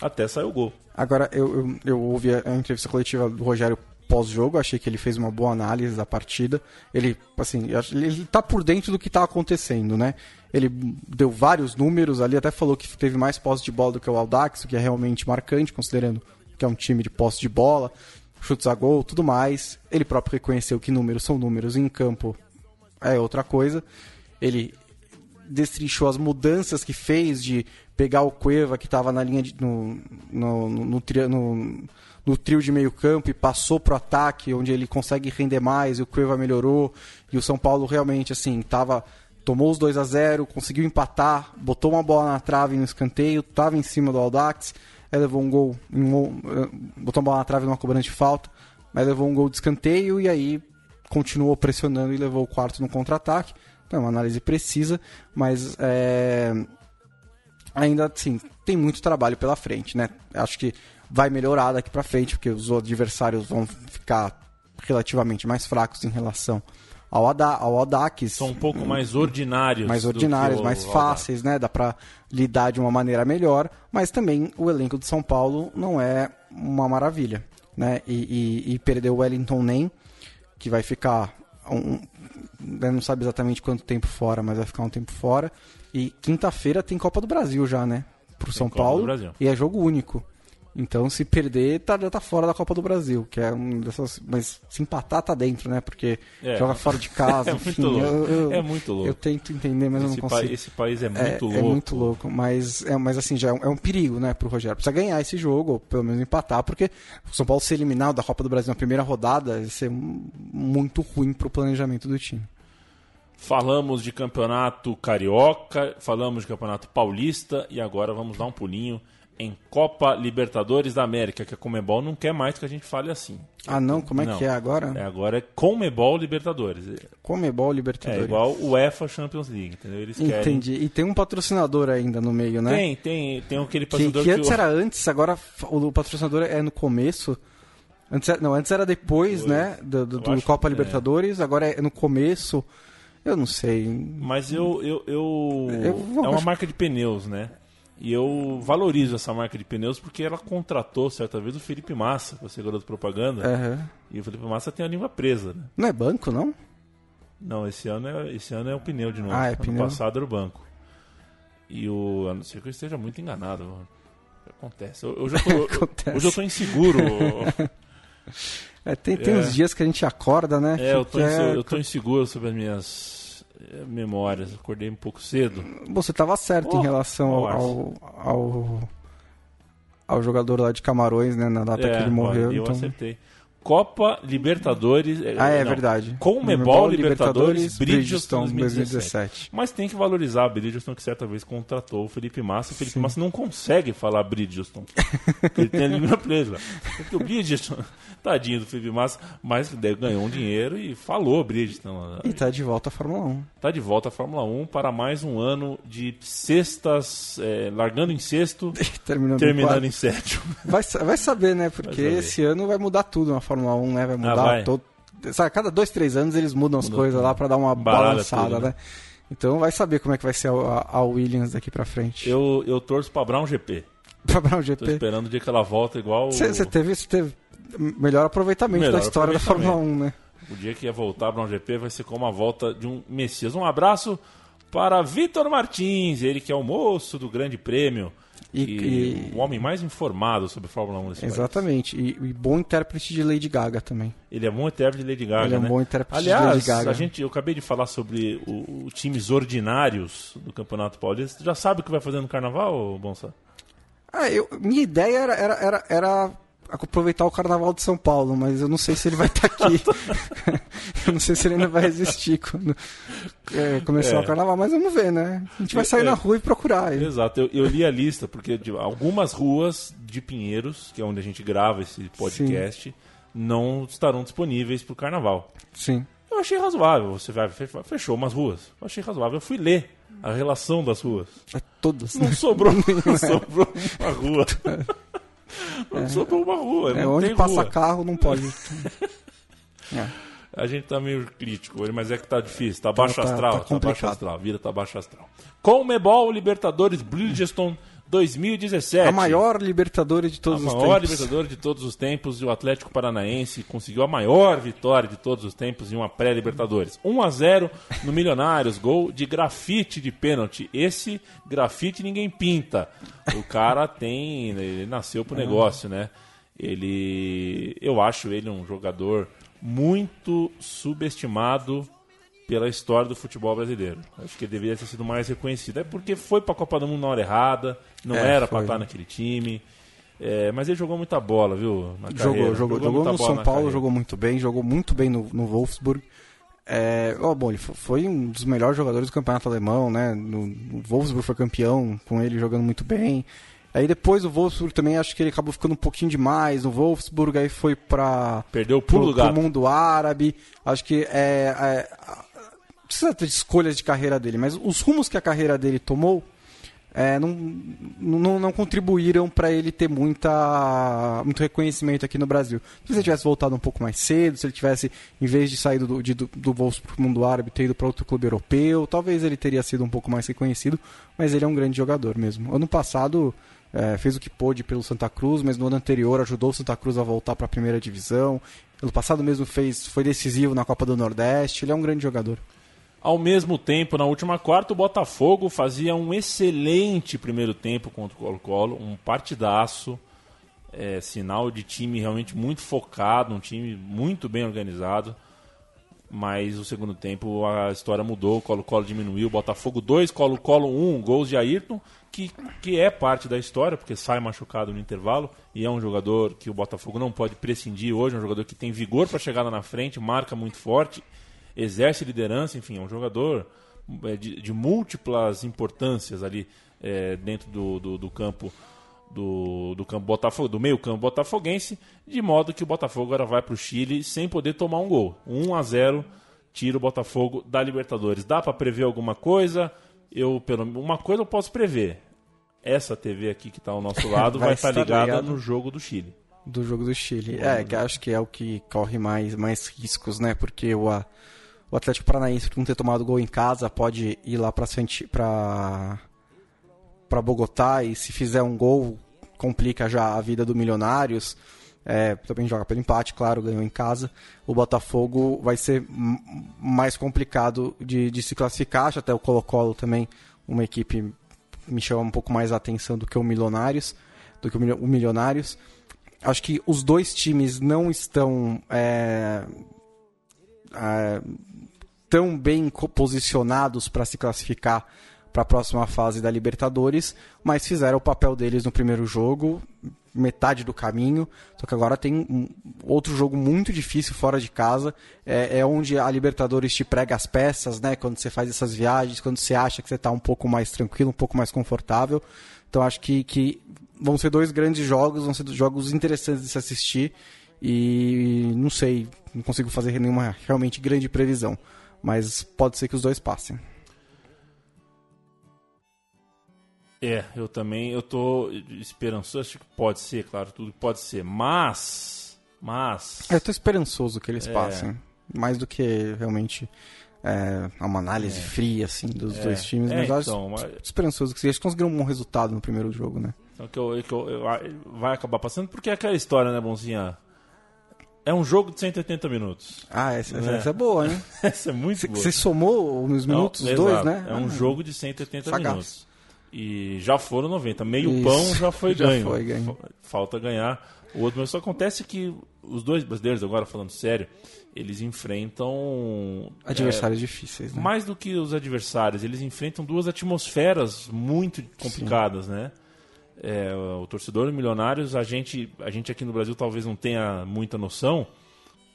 Speaker 1: Até saiu o gol.
Speaker 2: Agora, eu, eu, eu ouvi a entrevista coletiva do Rogério pós-jogo, achei que ele fez uma boa análise da partida. Ele, assim, ele tá por dentro do que tá acontecendo, né? Ele deu vários números ali, até falou que teve mais posse de bola do que o Aldax, o que é realmente marcante, considerando que é um time de posse de bola chutes a gol, tudo mais. Ele próprio reconheceu que números são números em campo é outra coisa. Ele destrinchou as mudanças que fez de pegar o Cueva que estava na linha de, no, no, no, no, no, trio de meio campo e passou pro ataque, onde ele consegue render mais e o Cueva melhorou. E o São Paulo realmente assim tava tomou os 2 a 0 conseguiu empatar, botou uma bola na trave no escanteio, estava em cima do Aldax levou um gol, um, eh, botou uma bola na trave numa cobrança de falta, mas levou um gol de escanteio e aí continuou pressionando e levou o quarto no contra-ataque. É uma análise precisa, mas é, ainda assim, tem muito trabalho pela frente, né? Acho que vai melhorar daqui para frente, porque os adversários vão ficar relativamente mais fracos em relação ao, Ada, ao.
Speaker 1: São um pouco mais ordinários.
Speaker 2: Mais ordinários, mais fáceis, né? Dá para lidar de uma maneira melhor, mas também o elenco de São Paulo não é uma maravilha, né? E, e, e perdeu o Wellington Nem, que vai ficar um, não sabe exatamente quanto tempo fora, mas vai ficar um tempo fora. E quinta-feira tem Copa do Brasil já, né? Pro tem São Copa Paulo. E é jogo único. Então, se perder, tá, já tá fora da Copa do Brasil, que é um dessas. Mas se empatar, tá dentro, né? Porque
Speaker 1: é.
Speaker 2: joga fora de casa. é, enfim, muito
Speaker 1: eu, eu, é muito louco.
Speaker 2: Eu tento entender, mas esse eu não consigo.
Speaker 1: esse país é muito é, louco.
Speaker 2: É muito louco, mas, é, mas assim, já é um, é um, perigo, né, pro Rogério. Precisa ganhar esse jogo, ou pelo menos empatar, porque o São Paulo ser eliminado da Copa do Brasil na primeira rodada vai ser muito ruim pro planejamento do time.
Speaker 1: Falamos de campeonato carioca, falamos de campeonato paulista e agora vamos dar um pulinho em Copa Libertadores da América, que a Comebol não quer mais que a gente fale assim.
Speaker 2: Ah, não? Como é não. que é agora?
Speaker 1: É, agora é Comebol Libertadores.
Speaker 2: Comebol Libertadores.
Speaker 1: É igual o UEFA Champions League, entendeu? Eles
Speaker 2: Entendi.
Speaker 1: Querem...
Speaker 2: E tem um patrocinador ainda no meio, né?
Speaker 1: Tem, tem. Tem aquele patrocinador
Speaker 2: que, que, que antes era antes, agora o patrocinador é no começo. Antes não, antes era depois, Foi. né? Do, do, do Copa Libertadores, é. agora é no começo. Eu não sei.
Speaker 1: Mas eu. eu, eu... eu é uma marca de pneus, né? E eu valorizo essa marca de pneus porque ela contratou certa vez o Felipe Massa para ser garoto propaganda.
Speaker 2: Uhum.
Speaker 1: E o Felipe Massa tem a língua presa. Né?
Speaker 2: Não é banco, não?
Speaker 1: Não, esse ano é, esse ano é o pneu de novo.
Speaker 2: Ah, é
Speaker 1: ano
Speaker 2: pneu.
Speaker 1: passado era o banco. E o. A não ser que eu esteja muito enganado. Acontece. Hoje eu tô, Acontece. Hoje eu tô inseguro.
Speaker 2: é, tem, tem é. uns dias que a gente acorda, né?
Speaker 1: É, eu tô, é... eu tô inseguro sobre as minhas memórias. Acordei um pouco cedo.
Speaker 2: Você estava certo oh, em relação ao, ao, ao, jogador lá de Camarões, né? Na data
Speaker 1: é,
Speaker 2: que ele morreu.
Speaker 1: Eu
Speaker 2: então...
Speaker 1: acertei. Copa Libertadores.
Speaker 2: Ah, é
Speaker 1: não,
Speaker 2: verdade.
Speaker 1: Conmebol Libertadores, Bridgestone
Speaker 2: Bridgestone
Speaker 1: 2017.
Speaker 2: 2017.
Speaker 1: Mas tem que valorizar a Bridgestone, que certa vez contratou o Felipe Massa. O Felipe
Speaker 2: Sim.
Speaker 1: Massa não consegue falar Bridgestone. ele tem a língua presa. Porque o Bridgestone, tadinho do Felipe Massa, mas ganhou um dinheiro e falou Bridgestone.
Speaker 2: E tá de volta à Fórmula 1.
Speaker 1: Tá de volta à Fórmula 1 para mais um ano de sextas, é, largando em sexto,
Speaker 2: Terminando, em
Speaker 1: terminando em sétimo.
Speaker 2: Vai, vai saber, né? Porque
Speaker 1: saber.
Speaker 2: esse ano vai mudar tudo na Fórmula 1, né? Vai mudar
Speaker 1: vai.
Speaker 2: todo. Sabe, cada dois, três anos eles mudam as
Speaker 1: Muda
Speaker 2: coisas lá pra dar uma
Speaker 1: Baralha
Speaker 2: balançada,
Speaker 1: tudo, né?
Speaker 2: né? Então vai saber como é que vai ser a, a- a Williams daqui pra frente.
Speaker 1: Eu, eu torço para Brown GP.
Speaker 2: Pra Brown
Speaker 1: Tô
Speaker 2: GP.
Speaker 1: esperando o dia que ela volta igual o-
Speaker 2: Você teve, teve melhor aproveitamento
Speaker 1: Melhor
Speaker 2: da história da
Speaker 1: aproveitamento.
Speaker 2: Fórmula 1, né?
Speaker 1: O dia que ia voltar Brown GP vai ser como a volta de um Messias. Um abraço para Vitor Martins, ele que é o moço do Grande Prêmio.
Speaker 2: E-
Speaker 1: E,
Speaker 2: e-
Speaker 1: o homem mais informado sobre Fórmula 1 nesse.
Speaker 2: Exatamente. E, e bom intérprete de Lady Gaga também.
Speaker 1: Ele é bom intérprete de Lady Gaga,
Speaker 2: Ele é um
Speaker 1: né?
Speaker 2: bom intérprete
Speaker 1: Aliás,
Speaker 2: de Lady Gaga.
Speaker 1: a gente, eu acabei de falar sobre o, o times ordinários do Campeonato Paulista. Você já sabe o que vai fazer no Carnaval, Bonsa?
Speaker 2: Ah, eu, minha ideia era, era, era, era aproveitar o Carnaval de São Paulo, mas eu não sei se ele vai estar aqui. eu não sei se ele ainda vai existir quando é, começar
Speaker 1: É.
Speaker 2: o Carnaval, mas vamos ver, né? A gente vai sair
Speaker 1: É.
Speaker 2: na rua e procurar ele.
Speaker 1: Exato, eu, eu li a lista, porque de, algumas ruas de Pinheiros, que é onde a gente grava esse podcast, não estarão disponíveis para o Carnaval.
Speaker 2: Sim.
Speaker 1: Eu achei razoável. Você vai, fe- fechou umas ruas. Eu achei razoável. Eu fui ler a relação das ruas.
Speaker 2: É todas.
Speaker 1: Não
Speaker 2: né?
Speaker 1: sobrou, não sobrou uma rua. Não sobrou uma rua.
Speaker 2: É, onde passa
Speaker 1: rua.
Speaker 2: carro não pode. É.
Speaker 1: A gente tá meio crítico, mas é que tá difícil. Tá baixo
Speaker 2: tá-
Speaker 1: astral.
Speaker 2: tá
Speaker 1: Tá, baixo astral. A vida tá baixo astral. Libertadores Bridgestone 2017.
Speaker 2: A maior Libertadores de
Speaker 1: A
Speaker 2: todos os
Speaker 1: maior
Speaker 2: tempos.
Speaker 1: Libertadores de todos os tempos e o Atlético Paranaense conseguiu a maior vitória de todos os tempos em uma pré-Libertadores. 1 a 0 no Milionários, gol de grafite de pênalti. Esse grafite ninguém pinta. O cara tem, ele nasceu pro negócio, né? Ele, eu acho ele um jogador muito subestimado pela história do futebol brasileiro. Acho que ele deveria ter sido mais reconhecido. É porque foi para a Copa do Mundo na hora errada, não
Speaker 2: É,
Speaker 1: era para estar naquele time. É, mas ele jogou muita bola, viu? Na
Speaker 2: Jogou,
Speaker 1: carreira.
Speaker 2: jogou, jogou,
Speaker 1: muita
Speaker 2: no São Paulo,
Speaker 1: carreira.
Speaker 2: jogou muito bem, jogou muito bem no, no Wolfsburg. É, ó, bom, ele fo- foi um dos melhores jogadores do campeonato alemão, né? No, no Wolfsburg foi campeão, com ele jogando muito bem. Aí depois o Wolfsburg também acho que ele acabou ficando um pouquinho demais no Wolfsburg, aí foi pra
Speaker 1: Perdeu o pulo
Speaker 2: pro,
Speaker 1: do gato.
Speaker 2: pro mundo árabe. Acho que é, é, precisa ter escolhas de carreira dele, mas os rumos que a carreira dele tomou é, não, não, não contribuíram para ele ter muita, muito reconhecimento aqui no Brasil. Se ele tivesse voltado um pouco mais cedo, se ele tivesse, em vez de sair do, de, do, do Wolfsburg pro mundo árabe, ter ido para outro clube europeu, talvez ele teria sido um pouco mais reconhecido, mas ele é um grande jogador mesmo. Ano passado é, fez o que pôde pelo Santa Cruz, mas no ano anterior ajudou o Santa Cruz a voltar para a primeira divisão. Ano passado mesmo fez, foi decisivo na Copa do Nordeste, ele é um grande jogador.
Speaker 1: Ao mesmo tempo, na última quarta, o Botafogo fazia um excelente primeiro tempo contra o Colo-Colo, um partidaço, é, sinal de time realmente muito focado, um time muito bem organizado. Mas o segundo tempo a história mudou, o Colo-Colo diminuiu, Botafogo 2, Colo-Colo 1, gols de Ayrton, que, que é parte da história, porque sai machucado no intervalo, e é um jogador que o Botafogo não pode prescindir hoje, é um jogador que tem vigor para chegar lá na frente, marca muito forte, exerce liderança, enfim, é um jogador é, de, de múltiplas importâncias ali é, dentro do, do, do campo do, do campo Botafogo, do meio campo botafoguense, de modo que o Botafogo agora vai para o Chile sem poder tomar um gol. 1 a 0 tira o Botafogo da Libertadores. Dá para prever alguma coisa? Eu pelo uma coisa eu posso prever. Essa TV aqui que está ao nosso lado
Speaker 2: Vai
Speaker 1: vai estar
Speaker 2: estar
Speaker 1: ligada
Speaker 2: ligado.
Speaker 1: no jogo do Chile.
Speaker 2: Do jogo do Chile. É, que acho que é o que corre mais, mais riscos, né? Porque o, a- o Atlético Paranaense, por não ter tomado gol em casa, pode ir lá pra, Santi, pra, pra Bogotá e se fizer um gol, complica já a vida do Milionários. É, também joga pelo empate, claro, ganhou em casa. O Botafogo vai ser mais complicado de, de se classificar. Acho até o Colo-Colo também, uma equipe me chama um pouco mais a atenção do que o Milionários. Do que o Milionários. Acho que os dois times não estão é, é, tão bem posicionados para se classificar para a próxima fase da Libertadores, mas fizeram o papel deles no primeiro jogo, metade do caminho. Só que agora tem um outro jogo muito difícil fora de casa. É, é, onde a Libertadores te prega as peças, né? Quando você faz essas viagens, quando você acha que você está um pouco mais tranquilo, um pouco mais confortável. Então acho que, que vão ser dois grandes jogos, vão ser jogos interessantes de se assistir. E não sei, não consigo fazer nenhuma realmente grande previsão. Mas pode ser que os dois passem.
Speaker 1: É, eu também, eu tô esperançoso, acho que pode ser, claro, tudo pode ser, mas, mas...
Speaker 2: Eu tô esperançoso que eles é. passem, mais do que realmente é, uma análise é. fria, assim, dos é. dois times, mas é, acho então, mas... esperançoso que eles conseguiram um bom resultado no primeiro jogo, né?
Speaker 1: Então, que eu, que eu, eu, vai acabar passando, porque é aquela história, né, Bonzinha? É um jogo de 180 minutos.
Speaker 2: Ah, essa, né? essa é boa, hein?
Speaker 1: essa é muito boa.
Speaker 2: Você somou nos minutos os dois, né?
Speaker 1: É um ah, jogo de 180 sagaz. minutos. E já foram 90. Meio Isso, pão já foi já ganho. Foi ganho. Falta ganhar o outro. Mas só acontece que os dois brasileiros, agora falando sério, eles enfrentam.
Speaker 2: Adversários é, difíceis, né?
Speaker 1: Mais do que os adversários, eles enfrentam duas atmosferas muito complicadas, Sim. né? É, o torcedor Milionários, a gente, a gente aqui no Brasil talvez não tenha muita noção,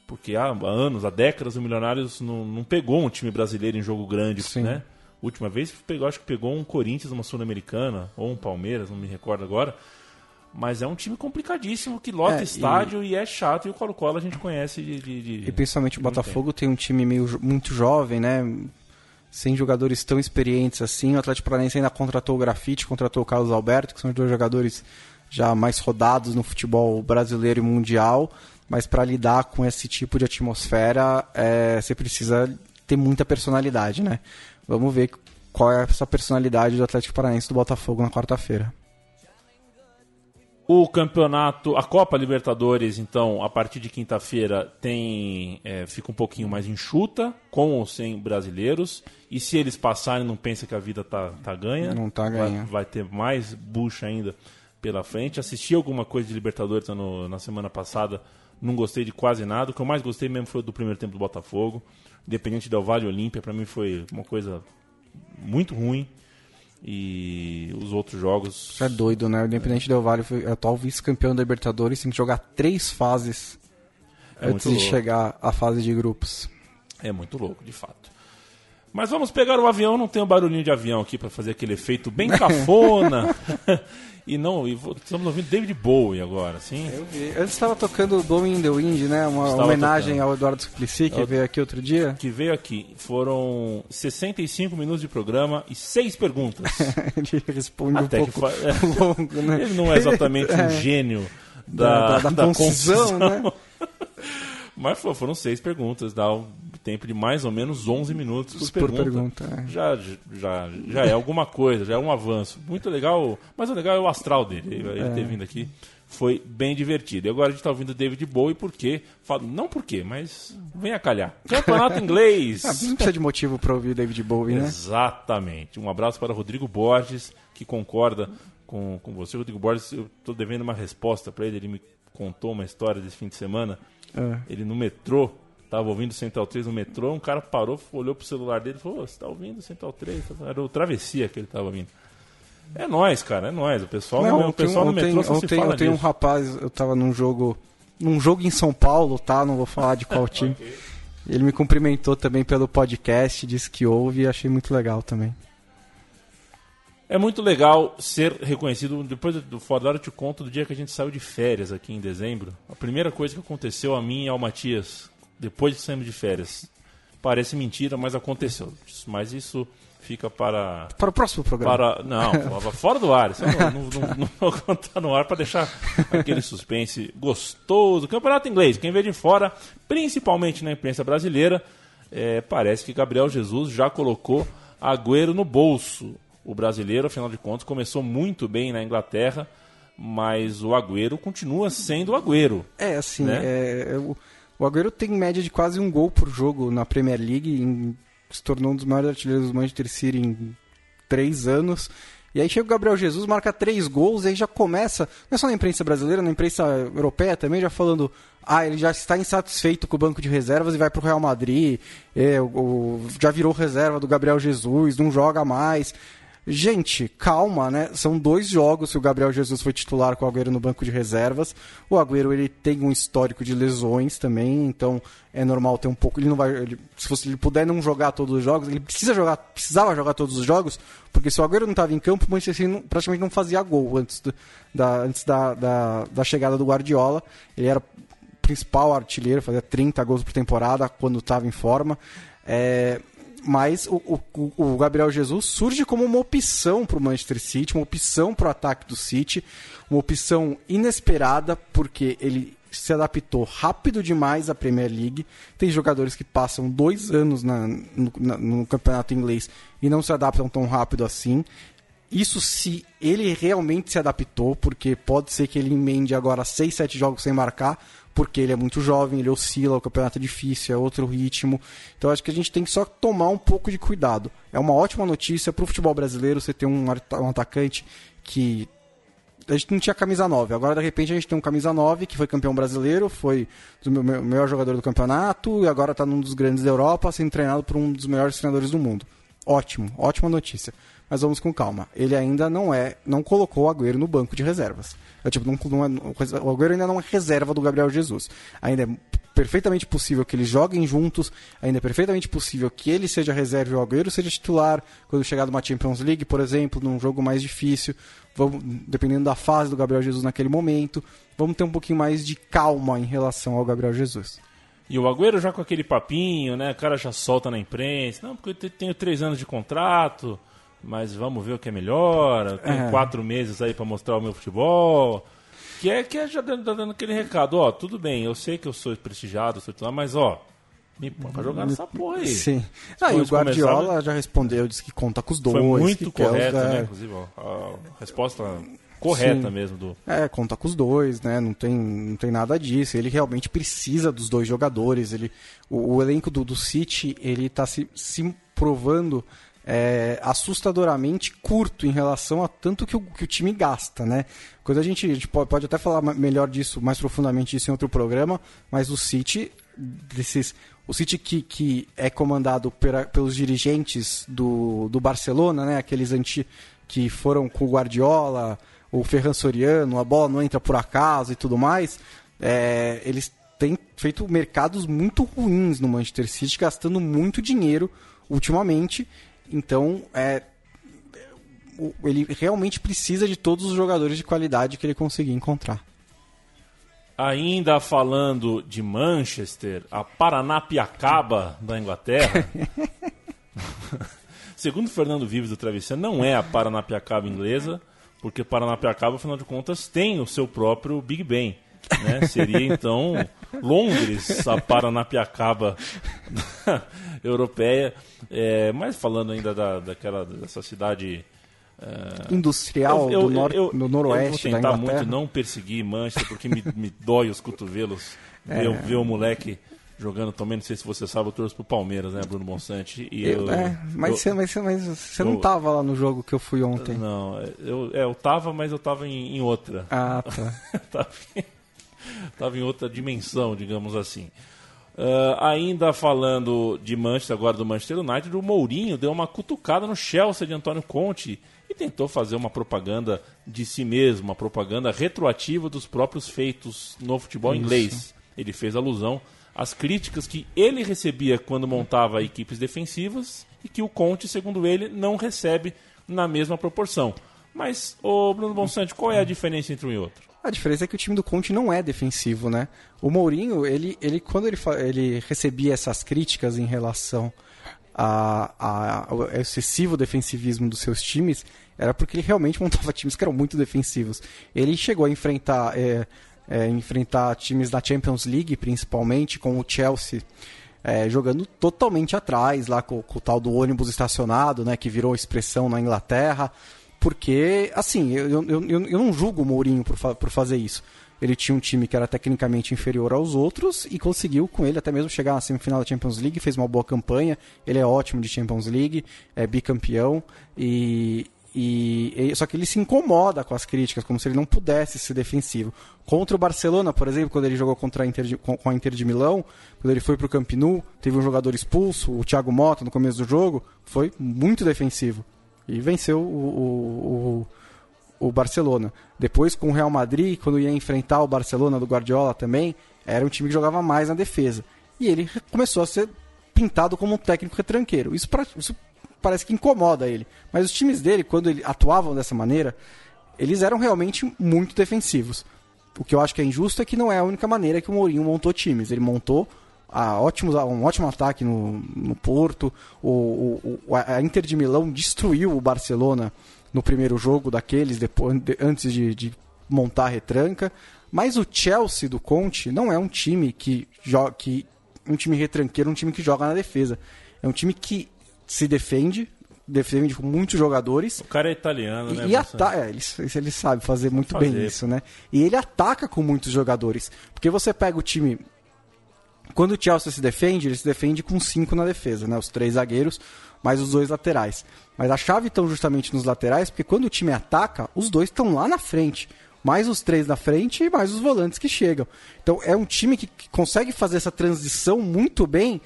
Speaker 1: porque há anos, há décadas, o Milionários não, não pegou um time brasileiro em jogo grande, Sim. né? última vez pegou, acho que pegou um Corinthians, uma Sul-Americana, ou um Palmeiras, não me recordo agora. Mas é um time complicadíssimo que lota é, estádio e... e... é chato. E o Colo-Colo a gente conhece de. de, de
Speaker 2: e principalmente o Botafogo tem um time meio, muito jovem, né? Sem jogadores tão experientes assim. O Atlético Paranaense ainda contratou o Grafite, contratou o Carlos Alberto, que são os dois jogadores já mais rodados no futebol brasileiro e mundial. Mas para lidar com esse tipo de atmosfera, é, você precisa ter muita personalidade, né? Vamos ver qual é essa personalidade do Atlético Paranaense do Botafogo na quarta-feira.
Speaker 1: O campeonato, a Copa Libertadores, então, a partir de quinta-feira tem é, fica um pouquinho mais enxuta, com ou sem brasileiros. E se eles passarem, não pensa que a vida tá, tá ganha.
Speaker 2: Não tá ganha.
Speaker 1: Vai, vai ter mais bucha ainda pela frente. Assisti alguma coisa de Libertadores no, na semana passada, não gostei de quase nada. O que eu mais gostei mesmo foi do primeiro tempo do Botafogo. Independente Del Vale Olímpia, para mim foi uma coisa muito ruim. E os outros jogos.
Speaker 2: É doido, né? O Independente Del Vale foi atual vice-campeão da Libertadores, tem que jogar três fases é antes de chegar à fase de grupos.
Speaker 1: É muito louco, de fato. Mas vamos pegar o avião, não tem um barulhinho de avião aqui para fazer aquele efeito bem cafona. E não, e estamos ouvindo David Bowie agora, sim?
Speaker 2: Eu vi. Antes estava tocando Blowing in the Wind, né? Uma estava homenagem tocando. ao Eduardo Suplicy, que Eu... veio aqui outro dia.
Speaker 1: Que veio aqui. Foram 65 minutos de programa e seis perguntas.
Speaker 2: Ele responde Até um pouco fa... longo, né?
Speaker 1: Ele não é exatamente um é. gênio da, da, da, da concisão, né? Mas foram seis perguntas, dá um tempo de mais ou menos 11 minutos por, por pergunta. pergunta é. já, já, já é alguma coisa, já é um avanço. Muito legal, mas o legal é o astral dele, ele é. ter vindo aqui. Foi bem divertido. E agora a gente está ouvindo David Bowie porque. Não porque, mas vem a calhar. Campeonato inglês.
Speaker 2: Ah, não precisa de motivo para ouvir David Bowie, né?
Speaker 1: Exatamente. Um abraço para Rodrigo Borges, que concorda com, com você. Rodrigo Borges, eu estou devendo uma resposta para ele. Ele me contou uma história desse fim de semana é. Ele no metrô, tava ouvindo Central 3 no metrô, um cara parou, olhou pro celular dele e falou: Você tá ouvindo Central 3? Era o Travessia que ele tava ouvindo. É nós, cara, é nós. O pessoal, não, no, o pessoal no metrô só
Speaker 2: ontem, se fala ontem um rapaz, eu tava num jogo, num jogo em São Paulo, tá? Não vou falar de qual time. okay. Ele me cumprimentou também pelo podcast, disse que ouve e achei muito legal também.
Speaker 1: É muito legal ser reconhecido. Depois do Fora da Hora eu te conto do dia que a gente saiu de férias aqui em dezembro. A primeira coisa que aconteceu a mim e ao Matias, depois de sairmos de férias. Parece mentira, mas aconteceu. Mas isso fica para.
Speaker 2: Para o próximo programa.
Speaker 1: Para, não, fora do ar. Não, não, não, vou contar no ar para deixar aquele suspense gostoso. Campeonato inglês, quem vê de fora, principalmente na imprensa brasileira, é, parece que Gabriel Jesus já colocou Agüero no bolso o brasileiro, afinal de contas, começou muito bem na Inglaterra, mas o Agüero continua sendo o Agüero.
Speaker 2: É, assim, né? é, é, o, Agüero tem média de quase um gol por jogo na Premier League, em, se tornou um dos maiores artilheiros do Manchester City em três anos. E aí chega o Gabriel Jesus, marca três gols, e aí já começa, não é só na imprensa brasileira, na imprensa europeia também, já falando, ah, ele já está insatisfeito com o banco de reservas e vai para o Real Madrid, é, o, o, já virou reserva do Gabriel Jesus, não joga mais. Gente, calma, né? São dois jogos que o Gabriel Jesus foi titular com o Agüero no banco de reservas. O Agüero ele tem um histórico de lesões também, então é normal ter um pouco. Ele não vai, ele, se fosse, ele puder não jogar todos os jogos, ele precisa jogar, precisava jogar todos os jogos, porque se o Agüero não estava em campo, o Manchester City praticamente não fazia gol antes, do, da, antes da, da, da chegada do Guardiola. Ele era principal artilheiro, fazia 30 gols por temporada quando estava em forma. É, mas o, o, o, Gabriel Jesus surge como uma opção para o Manchester City, uma opção para o ataque do City, uma opção inesperada, porque ele se adaptou rápido demais à Premier League. Tem jogadores que passam dois anos na, no, na, no campeonato inglês e não se adaptam tão rápido assim. Isso se ele realmente se adaptou, porque pode ser que ele emende agora 6, 7 jogos sem marcar, porque ele é muito jovem, ele oscila, o campeonato é difícil, é outro ritmo. Então acho que a gente tem que só tomar um pouco de cuidado. É uma ótima notícia para o futebol brasileiro você ter um, um atacante que a gente não tinha camisa 9. Agora, de repente, a gente tem um camisa 9 que foi campeão brasileiro, foi o melhor jogador do campeonato e agora está num dos grandes da Europa, sendo treinado por um dos melhores treinadores do mundo. Ótimo, ótima notícia. Mas vamos com calma. Ele ainda não é, não colocou o Agüero no banco de reservas. É, tipo, não, não é, o Agüero ainda não é reserva do Gabriel Jesus. Ainda é perfeitamente possível que eles joguem juntos, ainda é perfeitamente possível que ele seja reserva e o Agüero seja titular quando chegar numa Champions League, por exemplo, num jogo mais difícil, vamos, dependendo da fase do Gabriel Jesus naquele momento, vamos ter um pouquinho mais de calma em relação ao Gabriel Jesus.
Speaker 1: E o Agüero já com aquele papinho, né? O cara já solta na imprensa. Não, porque eu tenho três anos de contrato mas vamos ver o que é melhor. Eu tenho é. quatro meses aí para mostrar o meu futebol. Que é que é já dando, dando aquele recado, ó, tudo bem, eu sei que eu sou prestigiado, sou titular, mas ó, me põe pra jogar nessa porra aí.
Speaker 2: Sim. Ah, e o Guardiola já respondeu, disse que conta com os dois.
Speaker 1: Foi muito correto, né? Inclusive, ó, a resposta correta Sim. mesmo do.
Speaker 2: É, conta com os dois, né? Não tem, não tem nada disso. Ele realmente precisa dos dois jogadores. Ele, o, o elenco do, do City, ele tá se, se provando é, assustadoramente curto em relação a tanto que o, que o time gasta, né? Coisa a gente, a gente pode, até falar melhor disso, mais profundamente disso em outro programa, mas o City, desses, o City que, que é comandado pela, pelos dirigentes do, do Barcelona, né? Aqueles anti, que foram com o Guardiola, o Ferran Soriano, a bola não entra por acaso e tudo mais, é, eles têm feito mercados muito ruins no Manchester City, gastando muito dinheiro ultimamente então, é, ele realmente precisa de todos os jogadores de qualidade que ele conseguir encontrar.
Speaker 1: Ainda falando de Manchester, a Paranapiacaba da Inglaterra. Segundo Fernando Vives do Travesseiro, não é a Paranapiacaba inglesa, porque Paranapiacaba, afinal de contas, tem o seu próprio Big Ben. Né? Seria então Londres, a Paranapiacaba europeia. É, mas falando ainda da, daquela, dessa cidade.
Speaker 2: É, Industrial eu, eu, do, nor eu, no noroeste
Speaker 1: eu vou tentar muito não perseguir Manchester porque me, me dói os cotovelos é. ver, ver o moleque jogando também. Não sei se você sabe, eu torço pro Palmeiras, né, Bruno Bonsante?
Speaker 2: E eu, é, mas, você, mas, mas você não tava lá no jogo que eu fui ontem.
Speaker 1: Não, eu, é, eu tava, mas eu tava em, em outra.
Speaker 2: Ah, tá.
Speaker 1: tava, em, tava em outra dimensão, digamos assim. Uh, ainda falando de Manchester, agora do Manchester United, o Mourinho deu uma cutucada no Chelsea de Antônio Conte e tentou fazer uma propaganda de si mesmo, uma propaganda retroativa dos próprios feitos no futebol Isso. inglês. Ele fez alusão às críticas que ele recebia quando montava equipes defensivas e que o Conte, segundo ele, não recebe na mesma proporção. Mas, ô Bruno Bonsante, qual é a diferença entre um e outro?
Speaker 2: A diferença é que o time do Conte não é defensivo, né? O Mourinho, ele, ele quando ele, ele recebia essas críticas em relação a, a, ao excessivo defensivismo dos seus times, era porque ele realmente montava times que eram muito defensivos. Ele chegou a enfrentar, é, é, enfrentar times da Champions League, principalmente, com o Chelsea. É, jogando totalmente atrás, lá com, com, o tal do ônibus estacionado, né, que virou expressão na Inglaterra. Porque, assim, eu, eu, eu, não julgo o Mourinho por, fa por fazer isso. Ele tinha um time que era tecnicamente inferior aos outros e conseguiu com ele até mesmo chegar na semifinal da Champions League, fez uma boa campanha. Ele é ótimo de Champions League, é bicampeão e, e, só que ele se incomoda com as críticas, como se ele não pudesse ser defensivo. Contra o Barcelona, por exemplo, quando ele jogou contra a Inter de, com, a Inter de Milão, quando ele foi para o Camp Nou, teve um jogador expulso, o Thiago Mota, no começo do jogo, foi muito defensivo e venceu o, o, o, Barcelona. Depois com o Real Madrid, quando ia enfrentar o Barcelona do Guardiola também, era um time que jogava mais na defesa. E ele começou a ser pintado como um técnico retranqueiro. Isso, pra, isso parece que incomoda ele. Mas os times dele, quando ele atuavam dessa maneira, eles eram realmente muito defensivos. O que eu acho que é injusto é que não é a única maneira que o Mourinho montou times. Ele montou a ótimos, um ótimo ataque no, no Porto. O, o, a Inter de Milão destruiu o Barcelona no primeiro jogo daqueles, depois, de, antes de, de, montar a retranca. Mas o Chelsea do Conte não é um time que joga. Que, um time retranqueiro, um time que joga na defesa. É um time que se defende, defende com muitos jogadores.
Speaker 1: O cara é italiano,
Speaker 2: e,
Speaker 1: né?
Speaker 2: E ata é, ele, ele sabe fazer muito fazer. bem isso, né? E ele ataca com muitos jogadores. Porque você pega o time quando o Chelsea se defende, ele se defende com cinco na defesa, né? Os três zagueiros, mais os dois laterais. Mas a chave estão justamente nos laterais, porque quando o time ataca, os dois estão lá na frente. Mais os três na frente e mais os volantes que chegam. Então é um time que, que consegue fazer essa transição muito bem,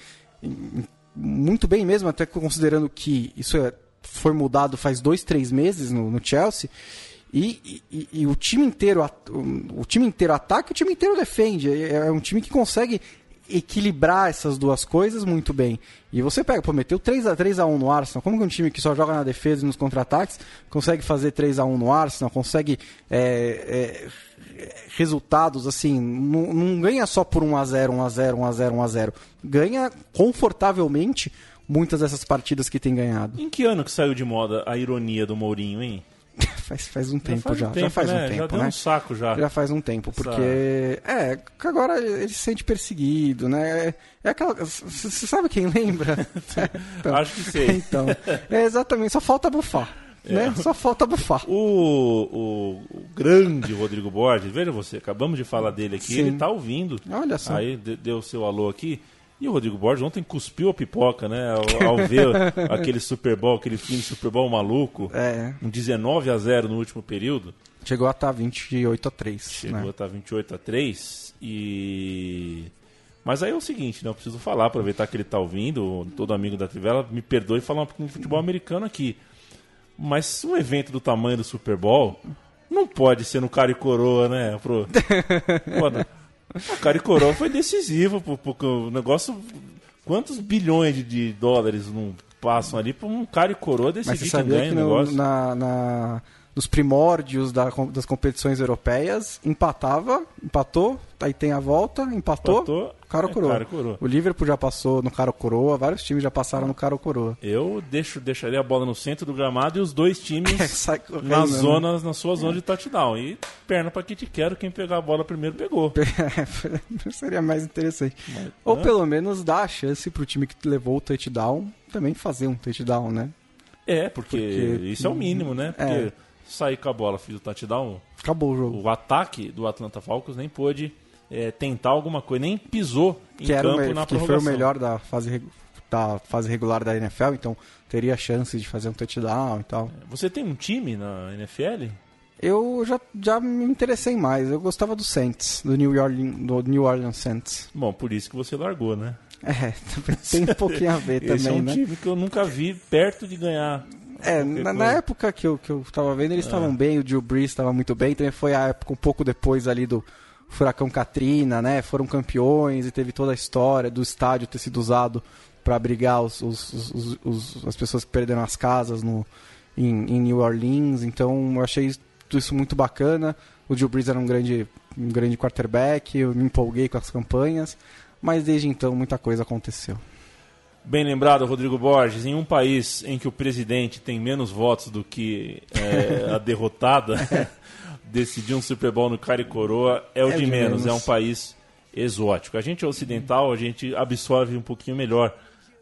Speaker 2: muito bem mesmo, até considerando que isso é, foi mudado faz dois, três meses no, no Chelsea. E, e, e, o time inteiro o time inteiro ataca e o time inteiro defende. É, é um time que consegue equilibrar essas duas coisas muito bem. E você pega, pô, meteu 3x, 3 a 1 no Arsenal. Como que um time que só joga na defesa e nos contra-ataques consegue fazer 3 a 1 no Arsenal, consegue é, é, resultados assim, não, não, ganha só por 1x0, 1x0, 1x0, 1x0. Ganha confortavelmente muitas dessas partidas que tem ganhado.
Speaker 1: Em que ano que saiu de moda a ironia do Mourinho, hein?
Speaker 2: faz, faz um tempo já. Já faz,
Speaker 1: né?
Speaker 2: um tempo,
Speaker 1: já deu
Speaker 2: né?
Speaker 1: um saco já.
Speaker 2: Já faz um tempo, porque. É, agora ele se sente perseguido, né? É aquela. Você sabe quem lembra?
Speaker 1: então, Acho que sei.
Speaker 2: Então, é exatamente, só falta bufar. É. Né? Só falta bufar.
Speaker 1: O, o, o, grande Rodrigo Borges, veja você, acabamos de falar dele aqui, Sim. ele está ouvindo.
Speaker 2: Olha só.
Speaker 1: Aí deu o seu alô aqui. E o Rodrigo Borges ontem cuspiu a pipoca, né? Ao, ao ver aquele Super Bowl, aquele fim de Super Bowl maluco.
Speaker 2: É.
Speaker 1: Um 19 a 0 no último período.
Speaker 2: Chegou a estar 28 a 3.
Speaker 1: Chegou
Speaker 2: né?
Speaker 1: a estar 28 a 3 e. Mas aí é o seguinte, né? Eu preciso falar, aproveitar que ele está ouvindo, todo amigo da Trivela, me perdoe falar um pouquinho de futebol americano aqui. Mas um evento do tamanho do Super Bowl não pode ser no cara e coroa, né? Pro... Pô, o cara e coroa foi decisivo, porque o negócio. Quantos bilhões de, dólares não passam ali para um cara e coroa decidir quem ganha
Speaker 2: que
Speaker 1: no, o negócio?
Speaker 2: Na, na, nos primórdios da, das competições europeias, empatava, empatou, aí tem a volta, empatou,
Speaker 1: empatou
Speaker 2: cara,
Speaker 1: é,
Speaker 2: coroa.
Speaker 1: cara coroa.
Speaker 2: O Liverpool já passou no cara coroa, vários times já passaram no cara coroa.
Speaker 1: Eu deixo, deixaria a bola no centro do gramado e os dois times
Speaker 2: correndo,
Speaker 1: nas zonas, na sua zona de touchdown. E perna para que te quero, quem pegar a bola primeiro pegou.
Speaker 2: Seria mais interessante. Mas, Ou né? pelo menos dar a chance pro time que levou o touchdown também fazer um touchdown, né?
Speaker 1: É, porque, porque isso é o mínimo, né? Porque é sair com a bola, fiz o touchdown.
Speaker 2: Acabou o jogo.
Speaker 1: O ataque do Atlanta Falcons nem pôde é, tentar alguma coisa, nem pisou em
Speaker 2: que
Speaker 1: campo
Speaker 2: o,
Speaker 1: na
Speaker 2: que foi o melhor da fase, da fase regular da NFL, então teria chance de fazer um touchdown e tal.
Speaker 1: Você tem um time na NFL?
Speaker 2: Eu já, já me interessei mais. Eu gostava do Saints, do New, Orleans, do New Orleans Saints.
Speaker 1: Bom, por isso que você largou, né?
Speaker 2: É, tem um pouquinho a ver também,
Speaker 1: Esse é um
Speaker 2: né?
Speaker 1: time que eu nunca vi perto de ganhar
Speaker 2: é, na, na, época que eu, que eu tava vendo, eles estavam é. bem, o Drew Brees estava muito bem, também foi a época um pouco depois ali do Furacão Katrina, né? Foram campeões e teve toda a história do estádio ter sido usado para abrigar os, os, os, os, as pessoas que perderam as casas no, em, em, New Orleans, então eu achei isso muito bacana. O Drew Brees era um grande, um grande quarterback, eu me empolguei com as campanhas, mas desde então muita coisa aconteceu.
Speaker 1: Bem lembrado, Rodrigo Borges, em um país em que o presidente tem menos votos do que é, a derrotada, decidir um Super Bowl no cara e coroa é o é de, de menos. menos, é um país exótico. A gente é ocidental, a gente absorve um pouquinho melhor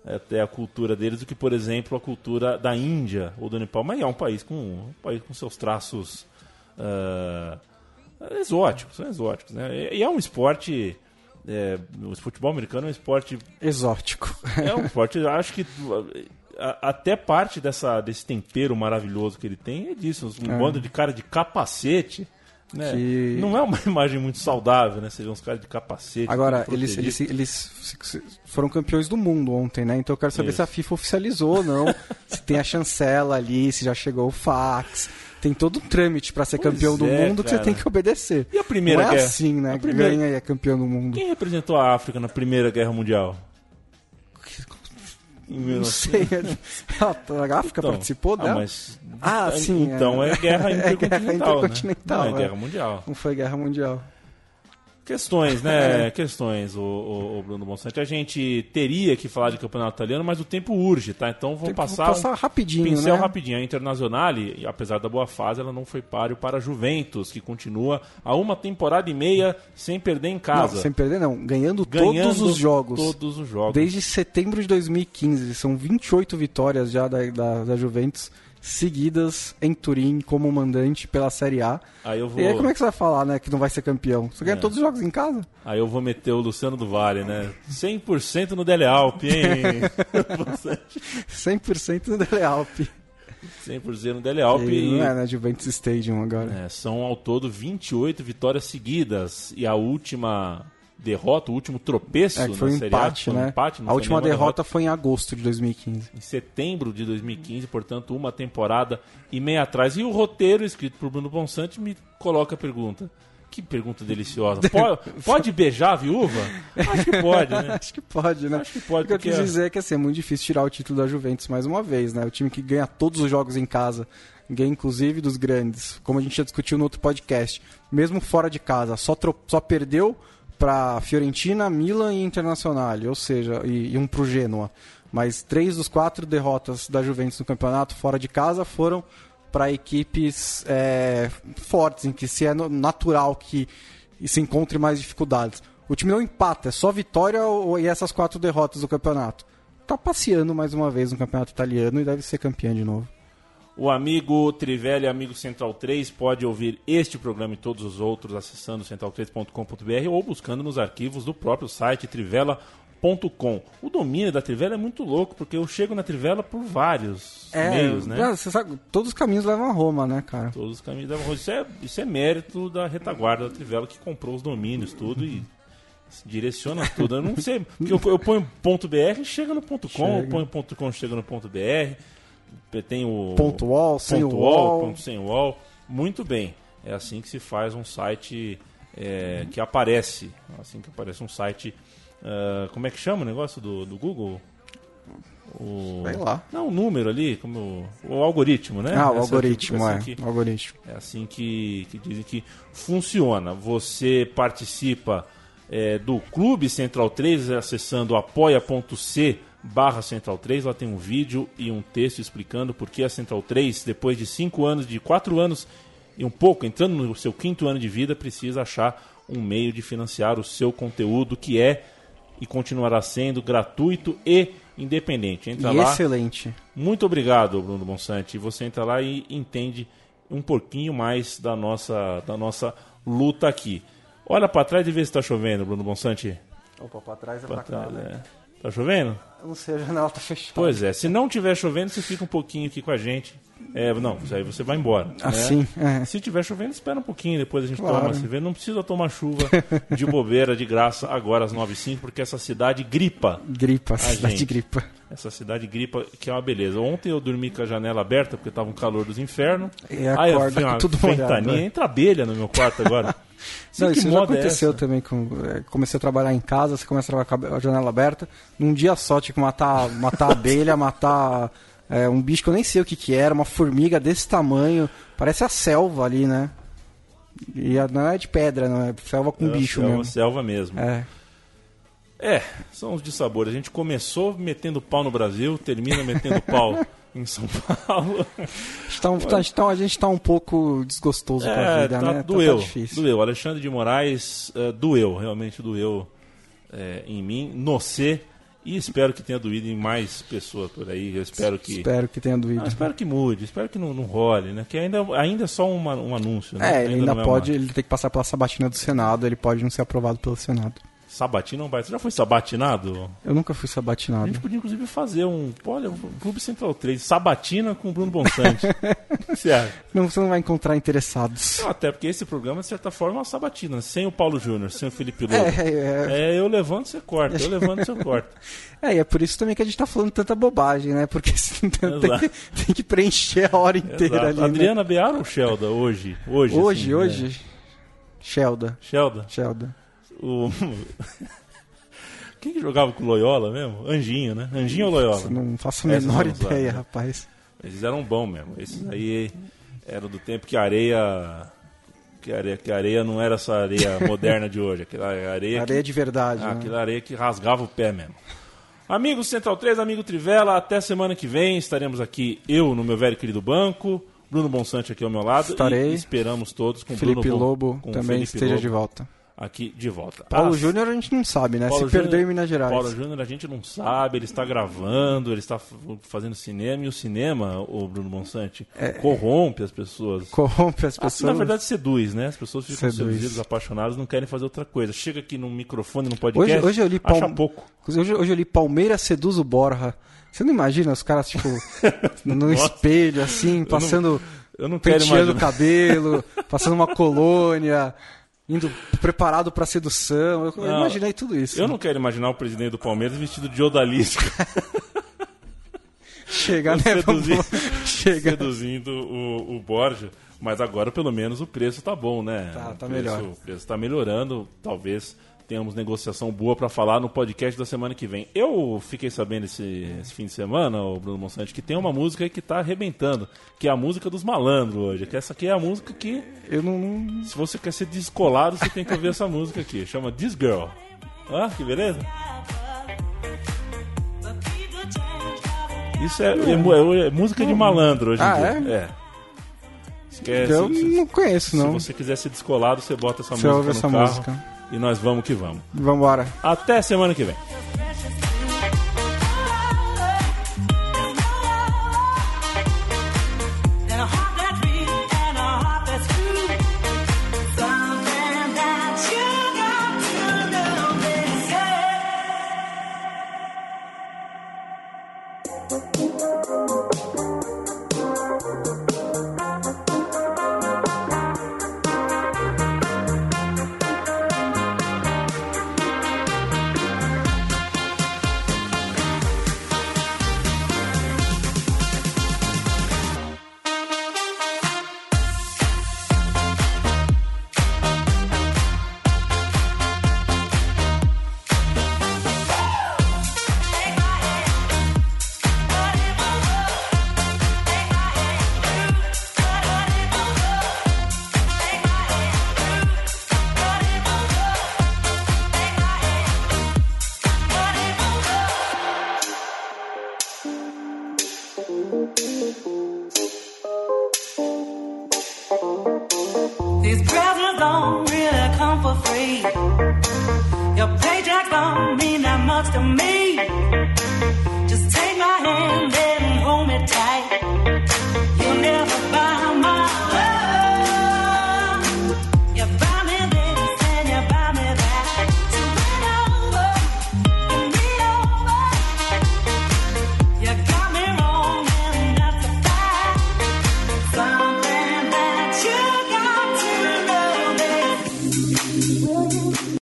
Speaker 1: até a cultura deles do que, por exemplo, a cultura da Índia ou do Nepal. Mas é um país com, um país com seus traços uh, exóticos, são exóticos. Né? E é um esporte é, o futebol americano é um esporte
Speaker 2: exótico.
Speaker 1: É um esporte, acho que até parte dessa, desse tempero maravilhoso que ele tem é disso. Um é. bando de cara de capacete né?
Speaker 2: Que-
Speaker 1: Não é uma imagem muito saudável, né? Você vê uns caras de capacete.
Speaker 2: Agora, eles, eles, eles foram campeões do mundo ontem, né? Então eu quero saber
Speaker 1: Isso.
Speaker 2: se a FIFA oficializou ou não. se tem a chancela ali, se já chegou o fax. Tem todo um trâmite pra ser
Speaker 1: Pois
Speaker 2: campeão do
Speaker 1: é,
Speaker 2: mundo que
Speaker 1: cara.
Speaker 2: você tem que obedecer.
Speaker 1: E a Primeira
Speaker 2: não é
Speaker 1: Guerra?
Speaker 2: assim, né?
Speaker 1: A primeira-
Speaker 2: Ganha e é campeão do mundo.
Speaker 1: Quem representou a África na Primeira Guerra Mundial?
Speaker 2: Não
Speaker 1: 1900.
Speaker 2: sei. A África
Speaker 1: Então,
Speaker 2: participou
Speaker 1: ah,
Speaker 2: dela?
Speaker 1: mas
Speaker 2: Ah, sim,
Speaker 1: Então é,
Speaker 2: é.
Speaker 1: guerra
Speaker 2: É guerra
Speaker 1: intercontinental,
Speaker 2: intercontinental,
Speaker 1: né? Não, é,
Speaker 2: é.
Speaker 1: guerra mundial.
Speaker 2: Não foi guerra mundial.
Speaker 1: Questões, né? Questões, o, o, o Bruno Monsanto. A gente teria que falar de campeonato italiano, mas o tempo urge, tá? Então vamos
Speaker 2: Tem que
Speaker 1: passar,
Speaker 2: passar rapidinho,
Speaker 1: pincel
Speaker 2: né?
Speaker 1: rapidinho. A Internazionale, e apesar da boa fase, ela não foi páreo para a Juventus, que continua a uma temporada e meia sem perder em casa.
Speaker 2: Não, sem perder não. Ganhando,
Speaker 1: Ganhando
Speaker 2: todos os jogos.
Speaker 1: Todos os jogos.
Speaker 2: Desde setembro de 2015. São 28 vitórias já da, da, da Juventus seguidas em Turim como mandante pela Série A.
Speaker 1: Aí eu vou,
Speaker 2: E aí como é que você vai falar, né, que não vai ser campeão? Você ganha
Speaker 1: É.
Speaker 2: todos os jogos em casa?
Speaker 1: aí eu vou meter o Luciano do Vale, né? 100% no Dele Alpi, hein?
Speaker 2: 100% no Dele Alpi.
Speaker 1: 100% no Dele Alpi.
Speaker 2: E
Speaker 1: e-
Speaker 2: não é na Juventus Stadium agora.
Speaker 1: É, são ao todo 28 vitórias seguidas. E a última derrota, o último tropeço
Speaker 2: É, que foi
Speaker 1: na
Speaker 2: um empate,
Speaker 1: foi um
Speaker 2: né?
Speaker 1: empate,
Speaker 2: a última
Speaker 1: nenhuma
Speaker 2: derrota foi em agosto de 2015.
Speaker 1: em setembro de 2015, portanto, uma temporada e meia atrás. E o roteiro escrito por Bruno Bonsante me coloca a pergunta. Que pergunta deliciosa. Pode, pode beijar a viúva? Acho que pode, né?
Speaker 2: Acho que pode, né?
Speaker 1: Acho que pode,
Speaker 2: O que eu
Speaker 1: porque
Speaker 2: quis
Speaker 1: é-
Speaker 2: dizer é que assim, é muito difícil tirar o título da Juventus mais uma vez, né? O time que ganha todos os jogos em casa, ganha inclusive dos grandes, como a gente já discutiu no outro podcast, mesmo fora de casa, só, só perdeu para Fiorentina, Milan e Internacional, ou seja, e, e um pro Genoa. Mas três dos quatro derrotas da Juventus no campeonato fora de casa foram para equipes é, fortes, em que se é natural que se encontre mais dificuldades. O time não empata, é só vitória ou- e essas quatro derrotas do campeonato. Tá passeando mais uma vez no campeonato italiano e deve ser campeão de novo.
Speaker 1: O amigo Trivelli, amigo Central 3, pode ouvir este programa e todos os outros acessando central3.com.br ou buscando nos arquivos do próprio site trivela.com. O domínio da Trivela é muito louco, porque eu chego na Trivela por vários meios, né?
Speaker 2: você sabe, todos os caminhos levam a Roma, né, cara?
Speaker 1: Todos os caminhos da isso é, isso é mérito da retaguarda da Trivela que comprou os domínios, tudo e direciona tudo. Eu não sei, porque eu, eu ponho ponto .br, chega no ponto .com, eu
Speaker 2: Chega.
Speaker 1: ponho ponto .com, chega no ponto .br. Tem o
Speaker 2: Ponto wall, sem
Speaker 1: ponto
Speaker 2: o
Speaker 1: wall,
Speaker 2: wall.
Speaker 1: ponto sem wall. Muito bem. É assim que se faz um site é, que aparece. Assim que aparece um site. ah, como é que chama o negócio do, do Google? O,
Speaker 2: Sei lá.
Speaker 1: Não, o número ali, como o algoritmo, né?
Speaker 2: Ah, o
Speaker 1: Essa-
Speaker 2: algoritmo, é.
Speaker 1: assim que-
Speaker 2: O algoritmo.
Speaker 1: é assim que, que dizem que funciona. Você participa é, do Clube Central 3 acessando apoia.c barra Central 3. Lá tem um vídeo e um texto explicando por que a Central 3, depois de 5 anos, de 4 anos e um pouco, entrando no seu quinto ano de vida, precisa achar um meio de financiar o seu conteúdo que é e continuará sendo gratuito e independente. Entra
Speaker 2: E
Speaker 1: lá.
Speaker 2: excelente.
Speaker 1: Muito obrigado, Bruno Bonsante. Você entra lá e entende um pouquinho mais da nossa, da nossa luta aqui. Olha para trás e vê se está chovendo, Bruno Bonsante.
Speaker 2: Opa, pra trás é
Speaker 1: Pra trás, é. Tá chovendo?
Speaker 2: Não sei, a janela tá fechada.
Speaker 1: Pois é. Se não tiver chovendo, você fica um pouquinho aqui com a gente. É, não, aí você vai embora. né?
Speaker 2: Assim, é.
Speaker 1: Se tiver chovendo, espera um pouquinho, depois a gente
Speaker 2: Claro.
Speaker 1: toma a cerveja. Não precisa tomar chuva de bobeira, de graça, agora às 9h05, porque essa cidade gripa.
Speaker 2: Gripa, cidade
Speaker 1: gente.
Speaker 2: gripa.
Speaker 1: Essa cidade gripa, que é uma beleza. Ontem eu dormi com a janela aberta, porque tava um calor dos infernos.
Speaker 2: E
Speaker 1: Aí eu vi uma
Speaker 2: tudo
Speaker 1: ventania,
Speaker 2: é.
Speaker 1: entra abelha no meu quarto agora.
Speaker 2: Não, isso já
Speaker 1: é
Speaker 2: aconteceu
Speaker 1: essa?
Speaker 2: também. Com, é, comecei a trabalhar em casa, você começa a trabalhar com a janela aberta. Num dia só, tinha que matar, matar abelha, matar é, um bicho que eu nem sei o que, que era, uma formiga desse tamanho. Parece a selva ali, né? E a- não é de pedra, não é selva com
Speaker 1: É,
Speaker 2: bicho
Speaker 1: é uma
Speaker 2: mesmo.
Speaker 1: selva mesmo.
Speaker 2: É.
Speaker 1: É, são os de sabor. A gente começou metendo pau no Brasil, termina metendo pau em São Paulo.
Speaker 2: A gente tá um, tá- a gente tá- a gente tá um pouco desgostoso com a
Speaker 1: É,
Speaker 2: vida,
Speaker 1: tá-
Speaker 2: né?
Speaker 1: doeu,
Speaker 2: Tá, difícil.
Speaker 1: doeu. Alexandre de Moraes eh, doeu, realmente doeu eh, em mim, no C, e espero que tenha doído em mais pessoas por aí. Eu espero que.
Speaker 2: Espero que tenha doído.
Speaker 1: Ah, espero que mude, espero que não, não role, né? Que ainda, ainda é só uma- um anúncio, né?
Speaker 2: É, ele ainda
Speaker 1: é
Speaker 2: pode,
Speaker 1: uma-
Speaker 2: ele tem que passar pela sabatina do Senado, ele pode não ser aprovado pelo Senado.
Speaker 1: Sabatina é um baita. Você já foi sabatinado?
Speaker 2: Eu nunca fui
Speaker 1: A
Speaker 2: sabatinado.
Speaker 1: gente podia, inclusive, fazer um. Olha, Clube Central 3, Sabatina com o Bruno Bonsante. o que você acha?
Speaker 2: Não, você não vai encontrar interessados.
Speaker 1: Não, até porque esse programa, de certa forma, é uma sabatina. Sem o Paulo Júnior, sem o Felipe Lobo.
Speaker 2: É, é,
Speaker 1: É, eu levanto, você corta. Eu levanto, você corta.
Speaker 2: é, e é por isso também que a gente tá falando tanta bobagem, né? Porque tem, que, tem que preencher a hora inteira
Speaker 1: Exato.
Speaker 2: ali. né?
Speaker 1: Adriana Beara ou Shelda hoje? Hoje,
Speaker 2: Hoje,
Speaker 1: assim,
Speaker 2: hoje.
Speaker 1: né?
Speaker 2: Shelda.
Speaker 1: Shelda.
Speaker 2: Shelda.
Speaker 1: O... Quem que jogava com o Loyola mesmo? Anjinho, né? Anjinho ou Loyola?
Speaker 2: Não faço a
Speaker 1: Essas
Speaker 2: menor
Speaker 1: lá,
Speaker 2: ideia,
Speaker 1: né?
Speaker 2: rapaz.
Speaker 1: Eles eram bons mesmo. Esses aí eram do tempo que a areia. Que a areia, que areia não era essa areia moderna de hoje. Aquela areia, que-
Speaker 2: Areia de verdade.
Speaker 1: Ah,
Speaker 2: né?
Speaker 1: aquela areia que rasgava o pé mesmo. Amigo Central 3, amigo Trivela, até semana que vem estaremos aqui, eu no meu velho querido banco, Bruno Bonsante aqui ao meu lado.
Speaker 2: Estarei.
Speaker 1: E esperamos todos com
Speaker 2: Felipe
Speaker 1: Bruno
Speaker 2: Lobo
Speaker 1: com
Speaker 2: também
Speaker 1: Felipe
Speaker 2: esteja
Speaker 1: Lobo
Speaker 2: de volta.
Speaker 1: Aqui de volta.
Speaker 2: Paulo
Speaker 1: Ah,
Speaker 2: Júnior a gente não sabe, né?
Speaker 1: Paulo
Speaker 2: Se perdeu
Speaker 1: Júnior-
Speaker 2: em Minas Gerais.
Speaker 1: Paulo Júnior a gente não sabe, ele está gravando, ele está fazendo cinema, e o cinema, o Bruno Bonsante, corrompe as pessoas.
Speaker 2: Corrompe as
Speaker 1: Ah,
Speaker 2: pessoas.
Speaker 1: na verdade seduz, né? As pessoas ficam
Speaker 2: Seduz.
Speaker 1: seduzidas, apaixonadas, não querem fazer outra coisa. Chega aqui num microfone, num
Speaker 2: Hoje,
Speaker 1: podcast,
Speaker 2: hoje eu li Palme-
Speaker 1: pouco.
Speaker 2: Hoje, hoje eu li Palmeiras seduz o Borja. Você não imagina os caras, tipo, no espelho, assim, passando.
Speaker 1: Eu não quero
Speaker 2: penteando o
Speaker 1: imaginar.
Speaker 2: cabelo, passando uma colônia, indo preparado pra sedução. Eu, imaginei tudo isso.
Speaker 1: Eu não quero imaginar o presidente do Palmeiras vestido de odalisca
Speaker 2: Chegar, né? Vamos- Chega.
Speaker 1: seduzindo o, o Borja. Mas agora, pelo menos, o preço tá bom, né?
Speaker 2: Tá,
Speaker 1: O
Speaker 2: tá
Speaker 1: preço-
Speaker 2: melhor.
Speaker 1: O preço tá melhorando. Talvez tenhamos negociação boa para falar no podcast da semana que vem. Eu fiquei sabendo esse, esse fim de semana, o Bruno Monsanto, que tem uma música aí que tá arrebentando, que é a música dos malandros hoje. Que essa aqui é a música que,
Speaker 2: Eu não.
Speaker 1: se você quer ser descolado, você tem que ouvir essa música aqui. Chama This Girl. Ah, que beleza? Isso é, é mu- é música de malandro hoje em
Speaker 2: Ah,
Speaker 1: dia. É. Esquece.
Speaker 2: eu
Speaker 1: se,
Speaker 2: não conheço,
Speaker 1: se
Speaker 2: não.
Speaker 1: você quiser ser descolado, você bota essa
Speaker 2: Você
Speaker 1: música
Speaker 2: ouve
Speaker 1: no
Speaker 2: essa
Speaker 1: carro
Speaker 2: música.
Speaker 1: E nós vamos que vamos.
Speaker 2: Vambora.
Speaker 1: Até semana que vem.